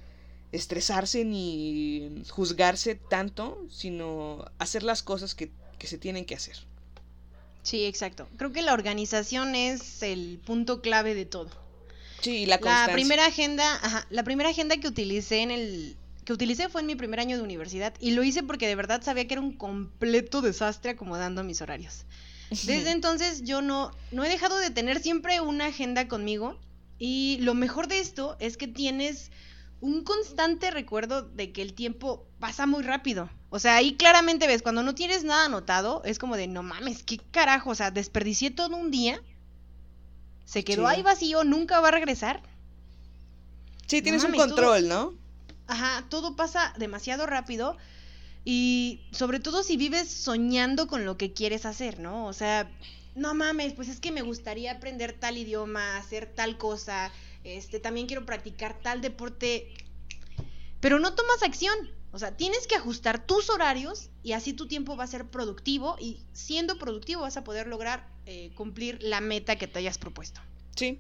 estresarse ni juzgarse tanto, sino hacer las cosas que, que se tienen que hacer. Sí, exacto. Creo que la organización es el punto clave de todo. Sí, la La constancia. primera agenda, ajá, la primera agenda que utilicé en el que utilicé fue en mi primer año de universidad y lo hice porque de verdad sabía que era un completo desastre acomodando mis horarios. [laughs] Desde entonces yo no no he dejado de tener siempre una agenda conmigo y lo mejor de esto es que tienes un constante recuerdo de que el tiempo pasa muy rápido. O sea, ahí claramente ves, cuando no tienes nada anotado, es como de, no mames, qué carajo, o sea, desperdicié todo un día, se quedó Sí. ahí vacío, nunca va a regresar. Sí, tienes un mames, control, ¿no? Ajá, todo pasa demasiado rápido y sobre todo si vives soñando con lo que quieres hacer, ¿no? O sea, no mames, pues es que me gustaría aprender tal idioma, hacer tal cosa, este, también quiero practicar tal deporte, pero no tomas acción. O sea, tienes que ajustar tus horarios y así tu tiempo va a ser productivo y siendo productivo vas a poder lograr eh, cumplir la meta que te hayas propuesto. Sí.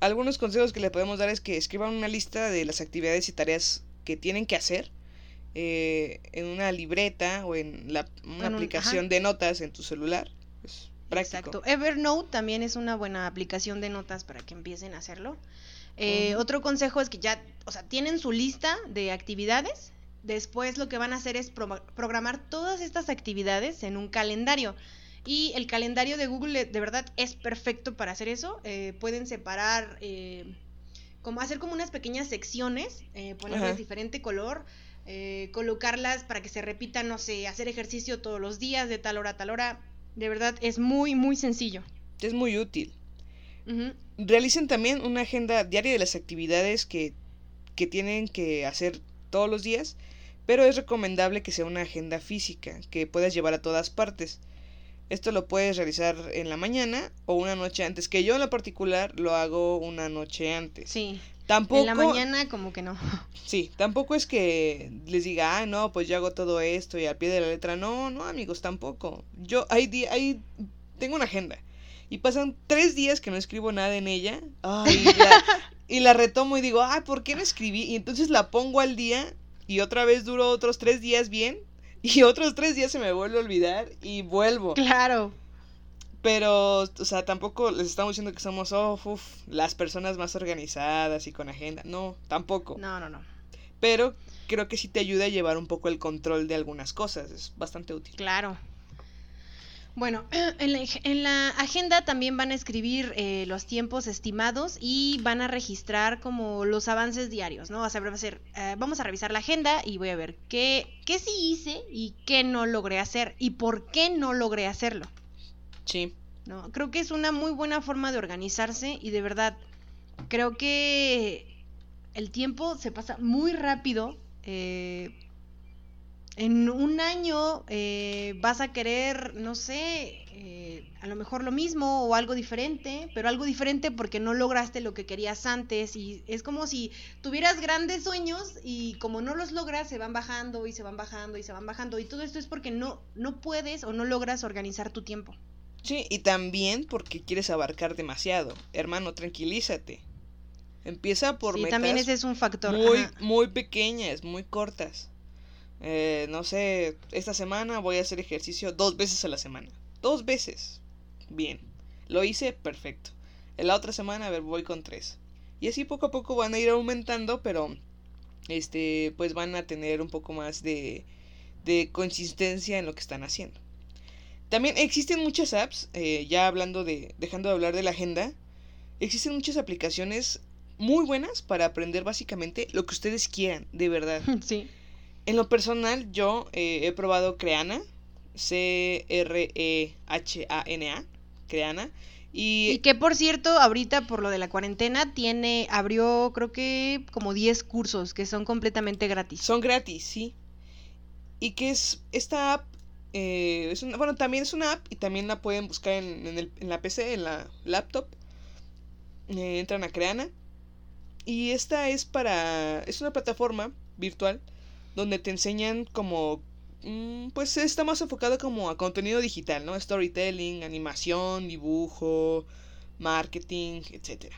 Algunos consejos que le podemos dar es que escriban una lista de las actividades y tareas que tienen que hacer eh, en una libreta o en la, una aplicación ajá. de notas en tu celular. Práctico. Exacto. Evernote también es una buena aplicación de notas para que empiecen a hacerlo. Eh. Otro consejo es que ya, o sea, tienen su lista de actividades. Después lo que van a hacer es pro- programar todas estas actividades en un calendario. Y el calendario de Google de verdad es perfecto para hacer eso. Eh, pueden separar, eh, como hacer como unas pequeñas secciones, eh, ponerles Ajá. diferente color, eh, colocarlas para que se repitan, no sé, hacer ejercicio todos los días, de tal hora a tal hora. De verdad es muy, muy sencillo. Es muy útil. Realicen también una agenda diaria de las actividades que, que tienen que hacer todos los días, pero es recomendable que sea una agenda física, que puedas llevar a todas partes. Esto lo puedes realizar en la mañana o una noche antes, que yo en lo particular lo hago una noche antes. Sí. Tampoco, En la mañana como que no. [laughs] sí, tampoco es que les diga, ah, no, pues yo hago todo esto y al pie de la letra. No, no, amigos, tampoco. Yo, hay, tengo una agenda y pasan tres días que no escribo nada en ella. Ay, y, [laughs] la, y la retomo y digo, ah, ¿por qué no escribí? Y entonces la pongo al día y otra vez duro otros tres días bien y otros tres días se me vuelve a olvidar y vuelvo. Claro. Pero, o sea, tampoco les estamos diciendo que somos, oh, uf, las personas más organizadas y con agenda. No, tampoco. No, no, no. Pero creo que sí te ayuda a llevar un poco el control de algunas cosas. Es bastante útil. Claro. Bueno, [clears throat] en la, en la agenda también van a escribir eh, los tiempos estimados y van a registrar como los avances diarios, ¿no? O sea, va a ser, eh, vamos a revisar la agenda y voy a ver qué, qué sí hice y qué no logré hacer y por qué no logré hacerlo. Sí. ¿no? Creo que es una muy buena forma de organizarse y de verdad creo que el tiempo se pasa muy rápido. eh, en un año eh, vas a querer, no sé, eh, a lo mejor lo mismo o algo diferente, pero algo diferente porque no lograste lo que querías antes y es como si tuvieras grandes sueños y como no los logras se van bajando y se van bajando y se van bajando y todo esto es porque no, no puedes o no logras organizar tu tiempo. Sí, y también porque quieres abarcar demasiado. Hermano, tranquilízate. Empieza por sí, metas también ese es un factor. muy, ajá. muy pequeñas, muy cortas. Eh, no sé, esta semana voy a hacer ejercicio dos veces a la semana. Dos veces. Bien. Lo hice, perfecto. En la otra semana, a ver, voy con tres. Y así poco a poco van a ir aumentando, pero este, pues van a tener un poco más de, de consistencia en lo que están haciendo. También existen muchas apps, eh, ya hablando de, dejando de hablar de la agenda, existen muchas aplicaciones muy buenas para aprender básicamente lo que ustedes quieran, de verdad. [laughs] Sí. En lo personal, yo eh, he probado Creana, C-R-E-H-A-N-A, Creana, y, Y que por cierto, ahorita por lo de la cuarentena tiene, abrió creo que como 10 cursos que son completamente gratis. son gratis, sí. Y que es esta app, eh, es una, bueno, también es una app y también la pueden buscar en, en la PC, en la laptop. Eh, entran a Creana y esta es para... es una plataforma virtual donde te enseñan como... mm, Pues está más enfocado como a contenido digital, ¿no? Storytelling, animación, dibujo, marketing, etcétera.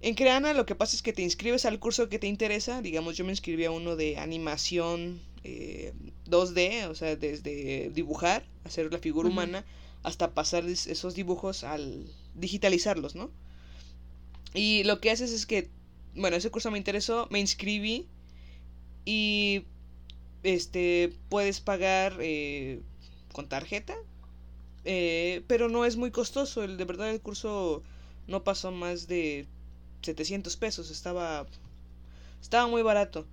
En Creana lo que pasa es que te inscribes al curso que te interesa. Digamos, yo me inscribí a uno de animación eh, 2D, o sea, desde dibujar, hacer la figura humana, hasta pasar es- esos dibujos al digitalizarlos, ¿no? Y lo que haces es que, bueno, ese curso me interesó, me inscribí y este puedes pagar eh, con tarjeta, eh, pero no es muy costoso. El de verdad el curso no pasó más de 700 pesos, estaba estaba muy barato.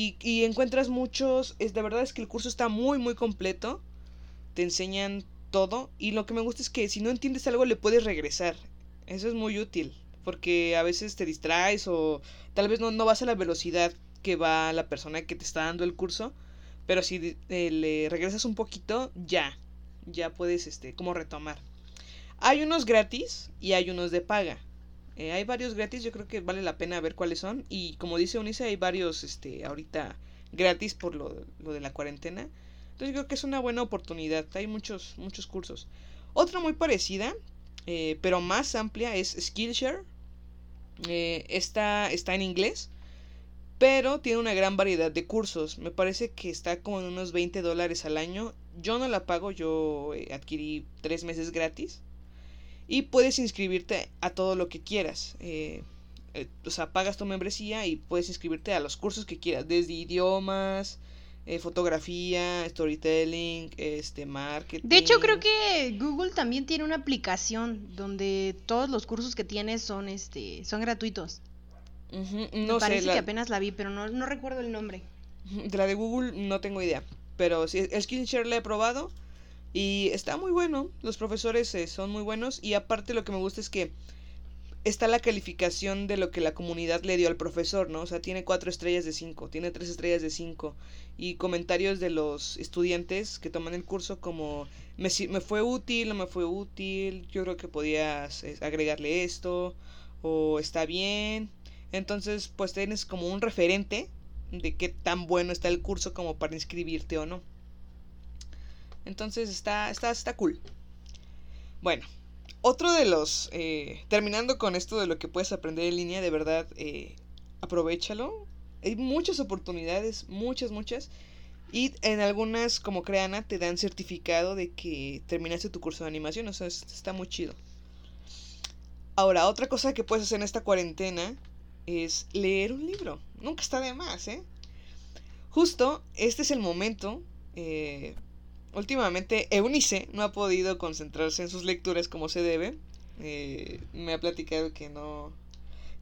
Y, encuentras muchos, es de verdad es que el curso está muy muy completo. Te enseñan todo y lo que me gusta es que si no entiendes algo le puedes regresar. Eso es muy útil, porque a veces te distraes o tal vez no, no vas a la velocidad que va la persona que te está dando el curso, pero si eh, le regresas un poquito, ya, ya puedes este como retomar. Hay unos gratis y hay unos de paga. Eh, hay varios gratis, yo creo que vale la pena ver cuáles son. Y como dice Unice, hay varios este, ahorita gratis por lo, lo de la cuarentena. Entonces yo creo que es una buena oportunidad. Hay muchos, muchos cursos. Otra muy parecida, eh, pero más amplia, es Skillshare. Eh, está en inglés, pero tiene una gran variedad de cursos. Me parece que está como en unos 20 dólares al año. Yo no la pago, yo eh, adquirí tres meses gratis. Y puedes inscribirte a todo lo que quieras. eh, eh, o sea, pagas tu membresía y puedes inscribirte a los cursos que quieras. Desde idiomas, eh, fotografía, storytelling, este, marketing. De hecho, creo que Google también tiene una aplicación donde todos los cursos que tiene son este son gratuitos. Me no sé, parece la- que apenas la vi, pero no, no recuerdo el nombre. De [laughs] la de Google no tengo idea. Pero sí, Skillshare la he probado. Y está muy bueno. Los profesores eh, son muy buenos. Y aparte lo que me gusta es que está la calificación de lo que la comunidad le dio al profesor, ¿no? O sea, tiene cuatro estrellas de cinco, tiene tres estrellas de cinco. Y comentarios de los estudiantes que toman el curso como me, me fue útil, no me fue útil, yo creo que podías eh, agregarle esto, o está bien. Entonces, pues tienes como un referente de qué tan bueno está el curso como para inscribirte o no. Entonces está, está, está cool. Bueno, otro de los, eh, terminando con esto de lo que puedes aprender en línea, de verdad, eh, aprovechalo. Hay muchas oportunidades, muchas, muchas. Y en algunas, como Creana, te dan certificado de que terminaste tu curso de animación. O sea, es- está muy chido. Ahora, otra cosa que puedes hacer en esta cuarentena es leer un libro. Nunca está de más, ¿eh? Justo, este es el momento. eh, últimamente, Eunice no ha podido concentrarse en sus lecturas como se debe. Eh, me ha platicado que no.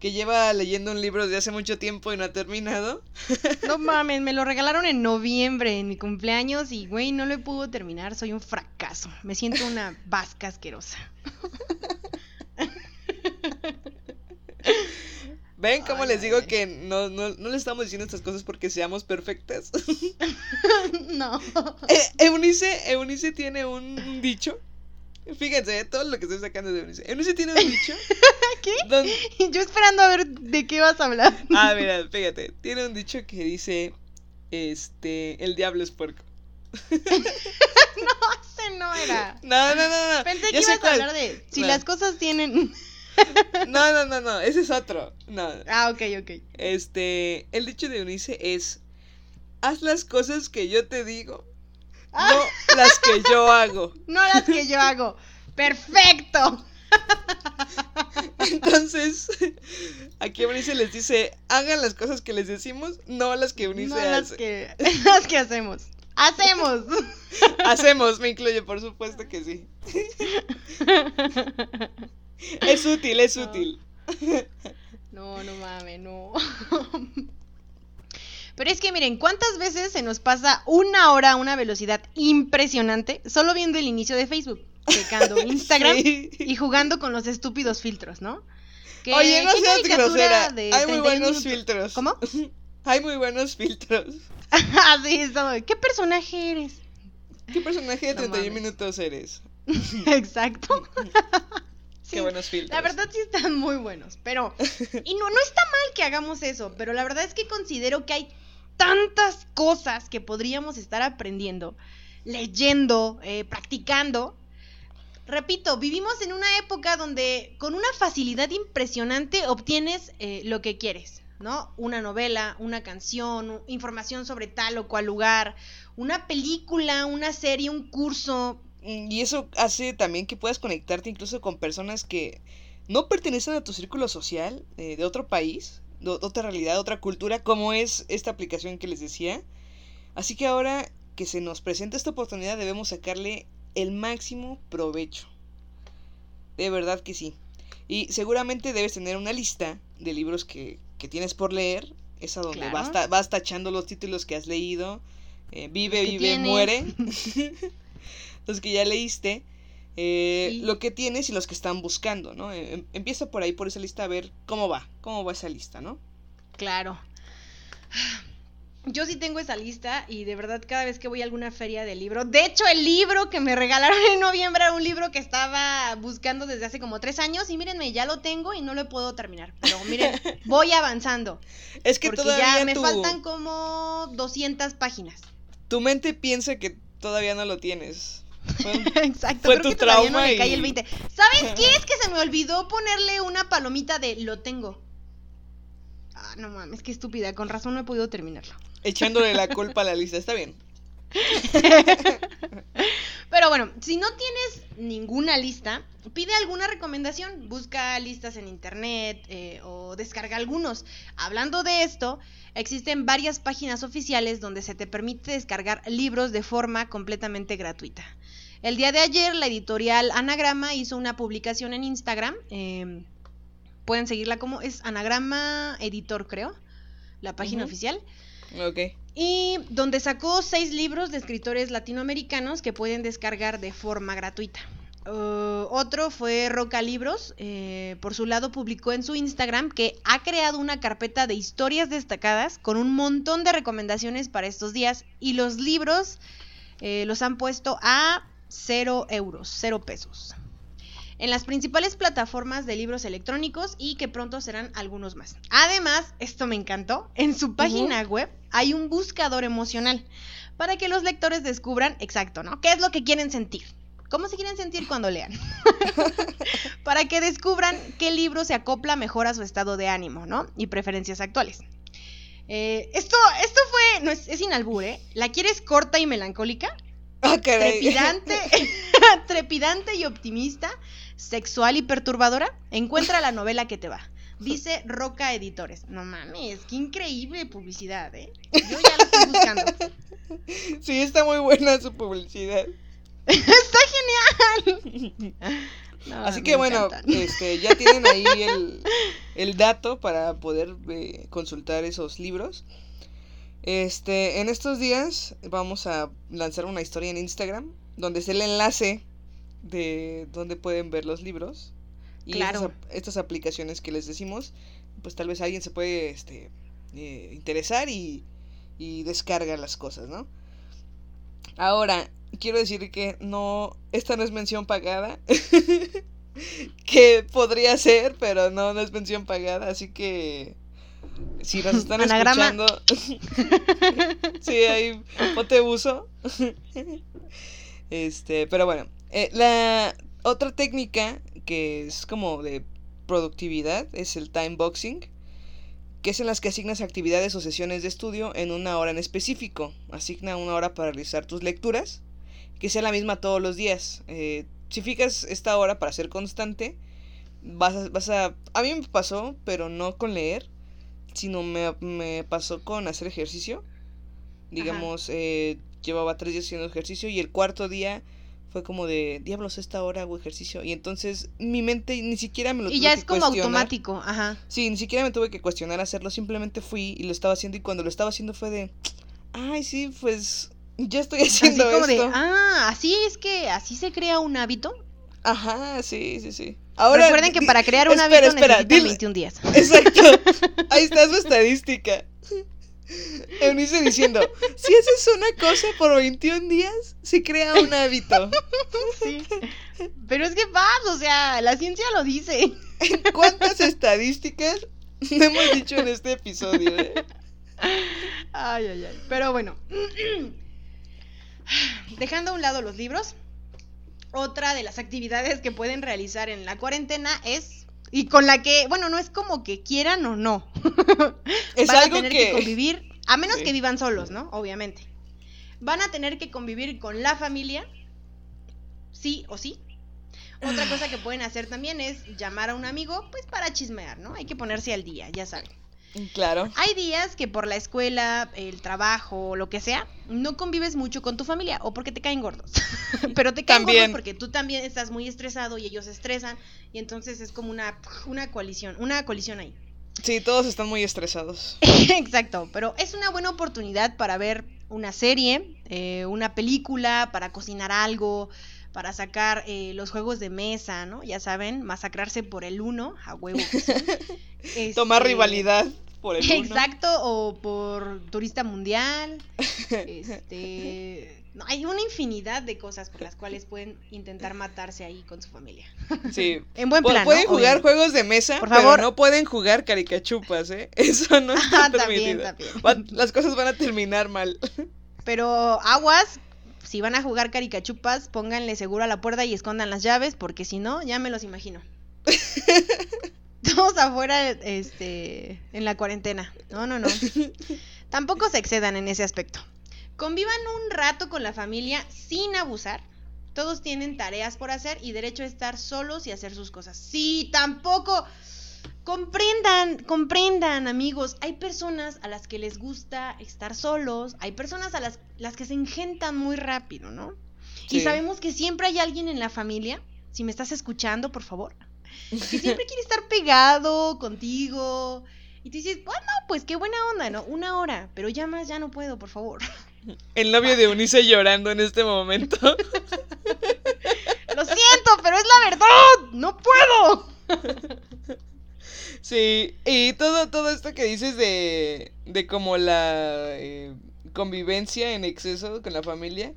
que lleva leyendo un libro desde hace mucho tiempo y no ha terminado. No [laughs] mames, me lo regalaron en noviembre, en mi cumpleaños, y güey, no lo pudo terminar, soy un fracaso. Me siento una vasca asquerosa. [laughs] ¿Ven cómo Ay, les digo ay. que no, no, no le estamos diciendo estas cosas porque seamos perfectas? [laughs] no. [laughs] Eh, Eunice, Eunice tiene un dicho. Fíjense, eh, todo lo que estoy sacando de Eunice. Eunice tiene un dicho. [laughs] ¿Qué? Yo esperando a ver de qué vas a hablar. Ah, mira, fíjate. Tiene un dicho que dice: Este. El diablo es puerco. Ese no era. No, no, no, no. Pensé ya que ibas a hablar de si No. las cosas tienen. No, no, no, no. Ese es otro. No. Ah, ok, ok. Este. El dicho de Eunice es: Haz las cosas que yo te digo. Ah. No las que yo hago. [laughs] No las que yo hago. Perfecto. [laughs] Entonces, aquí Eunice les dice: Hagan las cosas que les decimos, no las que Eunice No las hace. que, [laughs] las que hacemos. Hacemos. Hacemos, me incluye, por supuesto que sí. [laughs] Es útil, es No. útil. No, no mames, no. Pero es que miren, ¿cuántas veces se nos pasa una hora a una velocidad impresionante solo viendo el inicio de Facebook, checando [laughs] Instagram Sí. y jugando con los estúpidos filtros, ¿no? Que- Oye, no ¿qué seas grosera. de Hay muy 31 buenos minutos? filtros. ¿Cómo? [laughs] Hay muy buenos filtros. Así es. ¿Qué personaje eres? ¿Qué personaje de No 31 mames. minutos eres? Exacto. Sí, Qué buenos filtros. La verdad sí están muy buenos, pero... Y no, no está mal que hagamos eso, pero la verdad es que considero que hay tantas cosas que podríamos estar aprendiendo, leyendo, eh, practicando. Repito, vivimos en una época donde con una facilidad impresionante obtienes eh, lo que quieres, ¿no? Una novela, una canción, información sobre tal o cual lugar, una película, una serie, un curso, Y eso hace también que puedas conectarte incluso con personas que no pertenecen a tu círculo social eh, de otro país, de ot- otra realidad, otra cultura, como es esta aplicación que les decía. Así que ahora que se nos presenta esta oportunidad debemos sacarle el máximo provecho. De verdad que sí. Y seguramente debes tener una lista de libros que, que tienes por leer. Esa donde Claro. vas, ta- vas tachando los títulos que has leído. eh, vive, vive, tienes. muere. [laughs] los que ya leíste. eh, Sí. Lo que tienes y los que están buscando, ¿no? Eh, em- empieza por ahí, por esa lista, a ver cómo va. Cómo va esa lista, ¿no? Claro. Yo sí tengo esa lista y de verdad cada vez que voy a alguna feria de libro, de hecho el libro que me regalaron [laughs] en noviembre era un libro que estaba buscando desde hace como tres años y mírenme, ya lo tengo y no lo puedo terminar. Pero miren, [laughs] voy avanzando. Es que porque todavía ya me faltan como 200 páginas. tu mente piensa que todavía no lo tienes. Fue [laughs] Exacto, Fue creo tu que todavía no trauma le cae y- el 20. ¿Sabes qué? Es que se me olvidó ponerle una palomita de lo tengo. Ah, no mames, qué estúpida, con razón no he podido terminarlo. echándole la [laughs] culpa a la lista. Está bien. [laughs] Pero bueno, si no tienes ninguna lista, pide alguna recomendación, busca listas en internet eh, o descarga algunos. Hablando de esto, existen varias páginas oficiales donde se te permite descargar libros de forma completamente gratuita. El día de ayer, la editorial Anagrama hizo una publicación en Instagram. eh, pueden seguirla como es Anagrama Editor, creo, la página oficial. Ok. Y donde sacó seis libros de escritores latinoamericanos que pueden descargar de forma gratuita. Uh, otro fue Roca Libros. eh, por su lado publicó en su Instagram que ha creado una carpeta de historias destacadas con un montón de recomendaciones para estos días y los libros eh, los han puesto a cero euros, cero pesos. En las principales plataformas de libros electrónicos y que pronto serán algunos más. Además, esto me encantó, en su página web hay un buscador emocional para que los lectores descubran exacto, ¿no? ¿Qué es lo que quieren sentir? ¿Cómo se quieren sentir cuando lean? [laughs] para que descubran qué libro se acopla mejor a su estado de ánimo, ¿no? Y preferencias actuales. Eh, esto, esto fue, no es, es sin albur, ¿eh? ¿La quieres corta y melancólica? Trepidante, [laughs] trepidante y optimista, sexual y perturbadora, encuentra la novela que te va. Dice Roca Editores. No mames, qué increíble publicidad, ¿eh? Yo ya lo estoy buscando. [laughs] Sí, está muy buena su publicidad. [laughs] Está genial. No, Así que bueno, este, ya tienen ahí el, el dato para poder eh, consultar esos libros. Este, en estos días vamos a lanzar una historia en Instagram donde está el enlace de donde pueden ver los libros y Claro. estas aplicaciones que les decimos, pues tal vez alguien se puede este, eh, interesar y, y descarga las cosas, ¿no? Ahora, quiero decir que no, esta no es mención pagada. [laughs] que podría ser, pero no, no es mención pagada, así que si nos están Anagrama. escuchando, [laughs] sí, ahí ponte uso. este, pero bueno, eh, la otra técnica que es como de productividad es el time boxing, que es en las que asignas actividades o sesiones de estudio en una hora en específico. Asigna una hora para realizar tus lecturas, que sea la misma todos los días. Eh, si fijas esta hora para ser constante, vas a, vas a... A mí me pasó, pero no con leer, sino me, me pasó con hacer ejercicio. Digamos, eh, llevaba tres días haciendo ejercicio y el cuarto día fue como de, diablos, esta hora hago ejercicio. Y entonces mi mente ni siquiera me lo Y tuve ya que es como cuestionar. automático, ajá. Sí, ni siquiera me tuve que cuestionar hacerlo, simplemente fui y lo estaba haciendo y cuando lo estaba haciendo fue de, ay, sí, pues ya estoy Así haciendo como de, esto. ah, así es que así se crea un hábito. Ajá, sí, sí, sí. Recuerden que para crear un espera, hábito espera, necesitan dile- 21 días. [laughs] Exacto. Ahí está su estadística. Eunice diciendo, si haces una cosa por 21 días, se crea un hábito. Sí, Pero es que vas, o sea, la ciencia lo dice. ¿Cuántas estadísticas no hemos dicho en este episodio? eh? Ay, ay, ay. Pero bueno. [clears throat] Dejando a un lado los libros, otra de las actividades que pueden realizar en la cuarentena es. Y con la que, bueno, no es como que quieran o no. [laughs] Es Van a algo tener que- que convivir, a menos Sí. que vivan solos, ¿no? Obviamente. Van a tener que convivir con la familia, sí o sí. Otra [sighs] cosa que pueden hacer también es llamar a un amigo, pues para chismear, ¿no? Hay que ponerse al día, ya saben. Claro. Hay días que por la escuela, el trabajo, lo que sea, no convives mucho con tu familia o porque te caen gordos. [laughs] Pero te caen También. gordos porque tú también estás muy estresado y ellos se estresan y entonces es como una, una coalición, una colisión ahí. Sí, todos están muy estresados. [laughs] Exacto, pero es una buena oportunidad para ver una serie, eh, una película, para cocinar algo, para sacar eh, los juegos de mesa, ¿no? Ya saben, masacrarse por el uno, a huevo. que sí. [laughs] Tomar Este, rivalidad por el [laughs] uno. Exacto, o por turista mundial. Este, no, hay una infinidad de cosas por las cuales pueden intentar matarse ahí con su familia. Sí. [laughs] En buen plan. pueden ¿no? jugar Obviamente. juegos de mesa, Por pero favor. no pueden jugar caricachupas, ¿eh? [laughs] Eso no está Ah, también, permitido. también. Las cosas van a terminar mal. Pero aguas, si van a jugar caricachupas, pónganle seguro a la puerta y escondan las llaves, porque si no, ya me los imagino. Todos afuera, este, en la cuarentena. No, no, no. [laughs] Tampoco se excedan en ese aspecto. Convivan un rato con la familia sin abusar. Todos tienen tareas por hacer y derecho a estar solos y hacer sus cosas. Sí, tampoco. Comprendan, comprendan, amigos. Hay personas a las que les gusta estar solos. Hay personas a las, las que se engentan muy rápido, ¿no? Y sabemos que siempre hay alguien en la familia. Si me estás escuchando, por favor. Que siempre quiere estar pegado contigo. Y tú dices, bueno, pues qué buena onda, ¿no? Una hora. Pero ya más, ya no puedo, por favor. El novio de Unice llorando en este momento. [laughs] Lo siento, pero es la verdad. No puedo. Sí, y todo, todo esto que dices de, de como la eh, convivencia en exceso con la familia.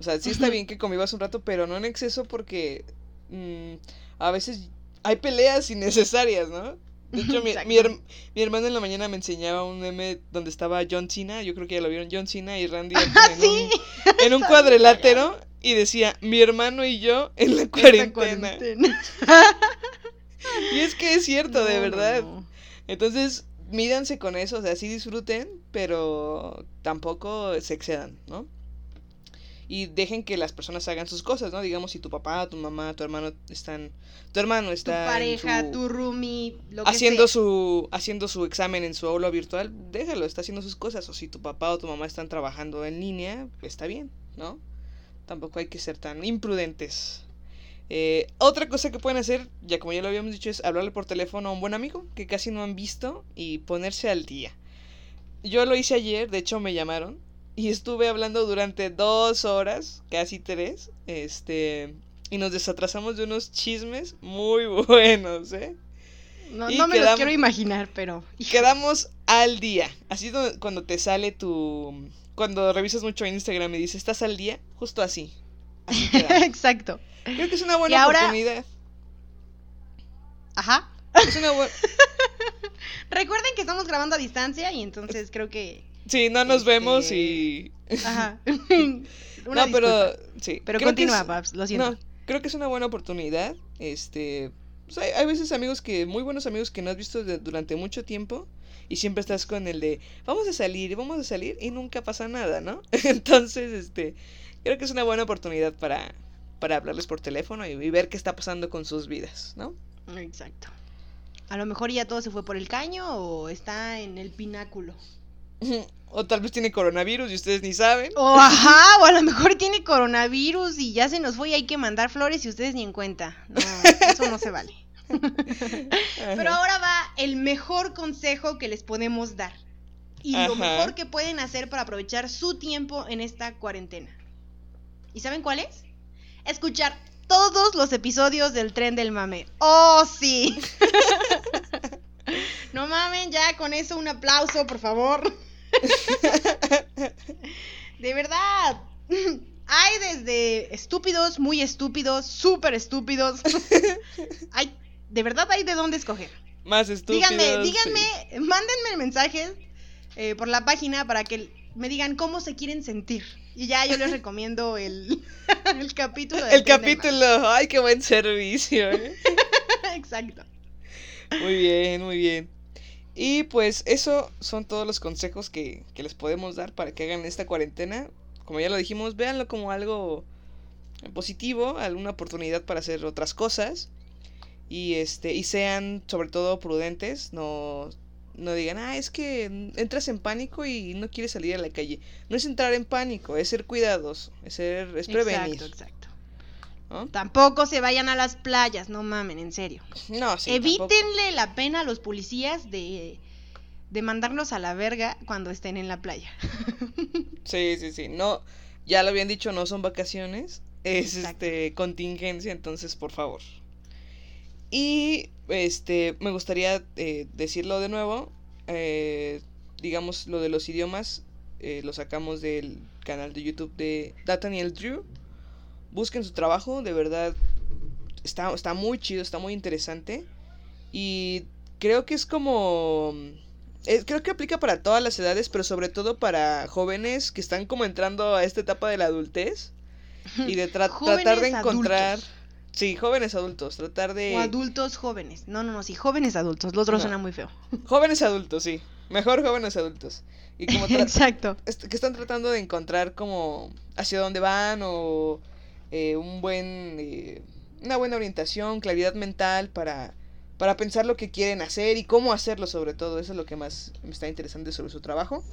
O sea, sí está bien que convivas un rato, pero no en exceso porque mm, a veces hay peleas innecesarias, ¿no? De hecho, mi, mi, Exacto. her- mi hermano en la mañana me enseñaba un meme donde estaba John Cena, yo creo que ya lo vieron, John Cena y Randy en, Ah, Sí. un, [laughs] en un cuadrilátero y decía, mi hermano y yo en la cuarentena. cuarentena. [laughs] Y es que es cierto, de No, verdad. no. Entonces, mídanse con eso, o sea, sí disfruten, pero tampoco se excedan, ¿no? Y dejen que las personas hagan sus cosas, ¿no? Digamos, si tu papá, tu mamá, tu hermano están... Tu hermano Tu está en pareja, su- tu roomie, lo que haciendo sea. su haciendo su examen en su aula virtual, déjalo, está haciendo sus cosas. O si tu papá o tu mamá están trabajando en línea, está bien, ¿no? Tampoco hay que ser tan imprudentes. Eh, otra cosa que pueden hacer, ya como ya lo habíamos dicho, es hablarle por teléfono a un buen amigo que casi no han visto y ponerse al día. Yo lo hice ayer, de hecho me llamaron y estuve hablando durante dos horas, casi tres, este, y nos desatrasamos de unos chismes muy [laughs] buenos, ¿eh? No, y no me los quiero imaginar, pero. Quedamos al día. Así do- cuando te sale tu. Cuando revisas mucho Instagram y dices, ¿estás al día? Justo así. [laughs] Exacto. Creo que es una buena Y ahora- oportunidad. Ajá. Es una buena. [laughs] Recuerden que estamos grabando a distancia y entonces creo que. Sí, no nos Este- vemos y. Ajá. [laughs] [laughs] Una no, pero. disculpa. Sí. Pero creo continúa, es- lo siento. No, creo que es una buena oportunidad. Este. pues, hay, hay veces amigos que. Muy buenos amigos que no has visto de- durante mucho tiempo. Y siempre estás con el de. Vamos a salir, vamos a salir. Y nunca pasa nada, ¿no? [laughs] Entonces, este. Creo que es una buena oportunidad para. Para hablarles por teléfono y, y ver qué está pasando con sus vidas, ¿no? Exacto. A lo mejor ya todo se fue por el caño o está en el pináculo. [laughs] O tal vez tiene coronavirus y ustedes ni saben. O ajá, o a lo mejor tiene coronavirus y ya se nos fue y hay que mandar flores y ustedes ni en cuenta. No, eso no se vale. [laughs] Pero ahora va el mejor consejo que les podemos dar. Y lo mejor que pueden hacer para aprovechar su tiempo en esta cuarentena. ¿Y saben cuál es? Escuchar todos los episodios del tren del mame. ¡Oh, sí! [laughs] no mamen, ya con eso un aplauso, por favor. [laughs] De verdad. Hay desde estúpidos, muy estúpidos, súper estúpidos. hay, de verdad hay de dónde escoger. Más estúpidos. Díganme, sí. díganme, mándenme mensajes eh, por la página para que me digan cómo se quieren sentir. Y ya yo les recomiendo el, [laughs] el capítulo. El capítulo, ay, qué buen servicio. ¿eh? [laughs] Exacto. Muy bien, muy bien. Y pues eso son todos los consejos que, que les podemos dar para que hagan esta cuarentena. Como ya lo dijimos, véanlo como algo positivo, alguna oportunidad para hacer otras cosas. Y este, y sean sobre todo prudentes, no, no digan, ah, es que entras en pánico y no quieres salir a la calle. No es entrar en pánico, es ser cuidadoso, es ser, es prevenir. Exacto, exacto. ¿No? Tampoco se vayan a las playas, no mamen, en serio. No, sí, Evítenle tampoco. la pena a los policías de, de mandarlos a la verga cuando estén en la playa. [laughs] Sí, sí, sí. No, ya lo habían dicho, no son vacaciones, es Exacto. este contingencia, entonces por favor. Y este me gustaría eh, decirlo de nuevo. eh, digamos lo de los idiomas eh, lo sacamos del canal de YouTube de Nathaniel Drew. Busquen su trabajo, de verdad está, está muy chido, está muy interesante. Y creo que es como eh, creo que aplica para todas las edades, pero sobre todo para jóvenes que están como entrando a esta etapa de la adultez y de tra- [laughs] tratar de encontrar, adultos. sí, jóvenes adultos, tratar de O adultos jóvenes. No, no, no, sí, jóvenes adultos. Lo otro No. suena muy feo. jóvenes adultos, sí, mejor jóvenes adultos y como [laughs] Exacto. est- que están tratando de encontrar como hacia dónde van o eh, un buen eh, una buena orientación, claridad mental para para pensar lo que quieren hacer y cómo hacerlo sobre todo. Eso es lo que más me está interesante sobre su trabajo.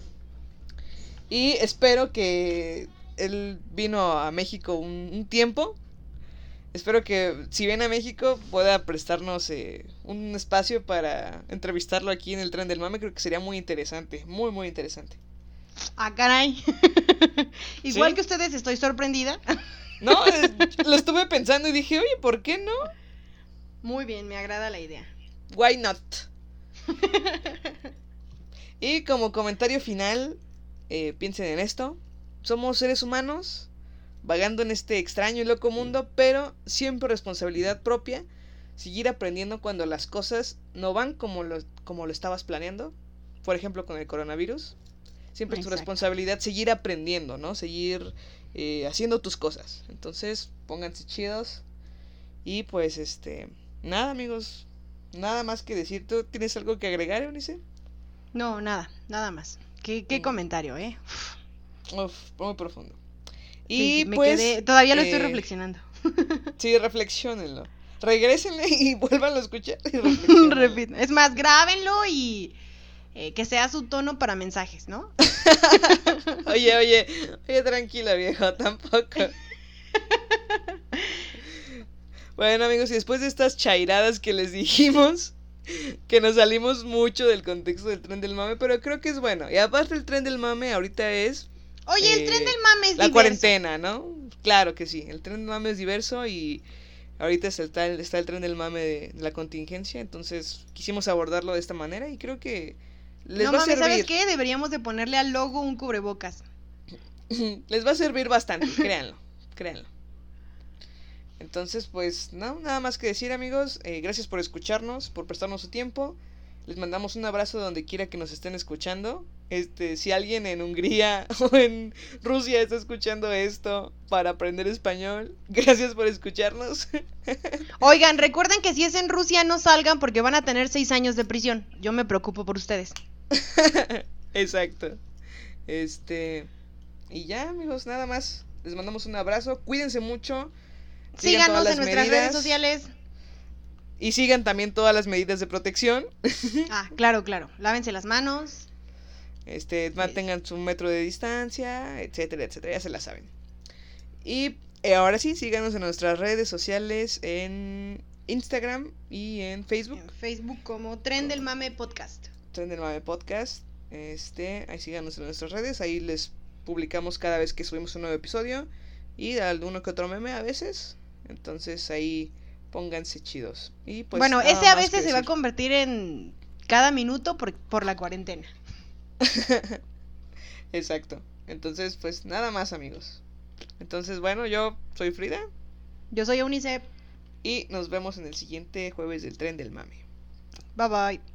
Y espero que él vino a México un, un tiempo. Espero que si viene a México pueda prestarnos eh, un espacio para entrevistarlo aquí en el tren del mame. Creo que sería muy interesante, muy muy interesante. Ah, caray. [laughs] Igual ¿Sí? que ustedes, estoy sorprendida. [laughs] No, lo estuve pensando y dije, oye, ¿por qué no? Muy bien, me agrada la idea. Why not? y como comentario final, eh, piensen en esto. Somos seres humanos, vagando en este extraño y loco mundo, pero siempre responsabilidad propia. Seguir aprendiendo cuando las cosas no van como lo, como lo estabas planeando. Por ejemplo, con el coronavirus. Siempre es tu responsabilidad seguir aprendiendo, ¿no? Seguir eh, haciendo tus cosas. Entonces, pónganse chidos. Y pues, este, nada, amigos. Nada más que decir. ¿Tú tienes algo que agregar, Eunice? No, nada, nada más. Qué, qué Mm. comentario, ¿eh? Uf, muy profundo. Sí, Y me pues. quedé- todavía lo estoy eh, reflexionando. [laughs] Sí, reflexionenlo. Regrésenle [laughs] y vuélvanlo a escuchar. y. [laughs] Repito. Es más, grábenlo y eh, que sea su tono para mensajes, ¿no? [laughs] Oye, oye, oye, tranquila, viejo, tampoco. Bueno, amigos, y después de estas chairadas que les dijimos, que nos salimos mucho del contexto del tren del mame, pero creo que es bueno. Y aparte, el tren del mame ahorita es Oye, el Eh, tren del mame es la diverso. cuarentena, ¿no? Claro que sí, el tren del mame es diverso y ahorita está el, está el tren del mame de, de la contingencia, entonces quisimos abordarlo de esta manera y creo que les no va a mames, servir. ¿sabes qué? Deberíamos de ponerle al logo un cubrebocas. [clears throat] Les va a servir bastante, créanlo, créanlo. Entonces, pues, no, nada más que decir, amigos. eh, gracias por escucharnos, por prestarnos su tiempo. Les mandamos un abrazo donde quiera que nos estén escuchando. Este, si alguien en Hungría [laughs] o en Rusia está escuchando esto para aprender español, [laughs] gracias por escucharnos. [laughs] Oigan, recuerden que si es en Rusia no salgan porque van a tener seis años de prisión. Yo me preocupo por ustedes. [laughs] Exacto. Este, y ya, amigos, nada más. Les mandamos un abrazo. Cuídense mucho. sigan Síganos en nuestras redes sociales. Y sigan también todas las medidas de protección. [laughs] Ah, claro, claro. Lávense las manos. Este, mantengan su metro de distancia, etcétera, etcétera. Ya se la saben. Y eh, ahora sí, síganos en nuestras redes sociales en Instagram y en Facebook. En Facebook como Tren del Mame Podcast. Tren del Mame Podcast. Este, ahí síganos en nuestras redes. Ahí les publicamos cada vez que subimos un nuevo episodio. Y alguno que otro meme a veces. Entonces ahí pónganse chidos. Y pues, bueno, ese a veces se va a convertir en cada minuto por, por la cuarentena. [laughs] Exacto. Entonces, pues nada más, amigos. Entonces, bueno, yo soy Frida Yo soy Eunice. y nos vemos en el siguiente jueves del tren del mame. Bye bye.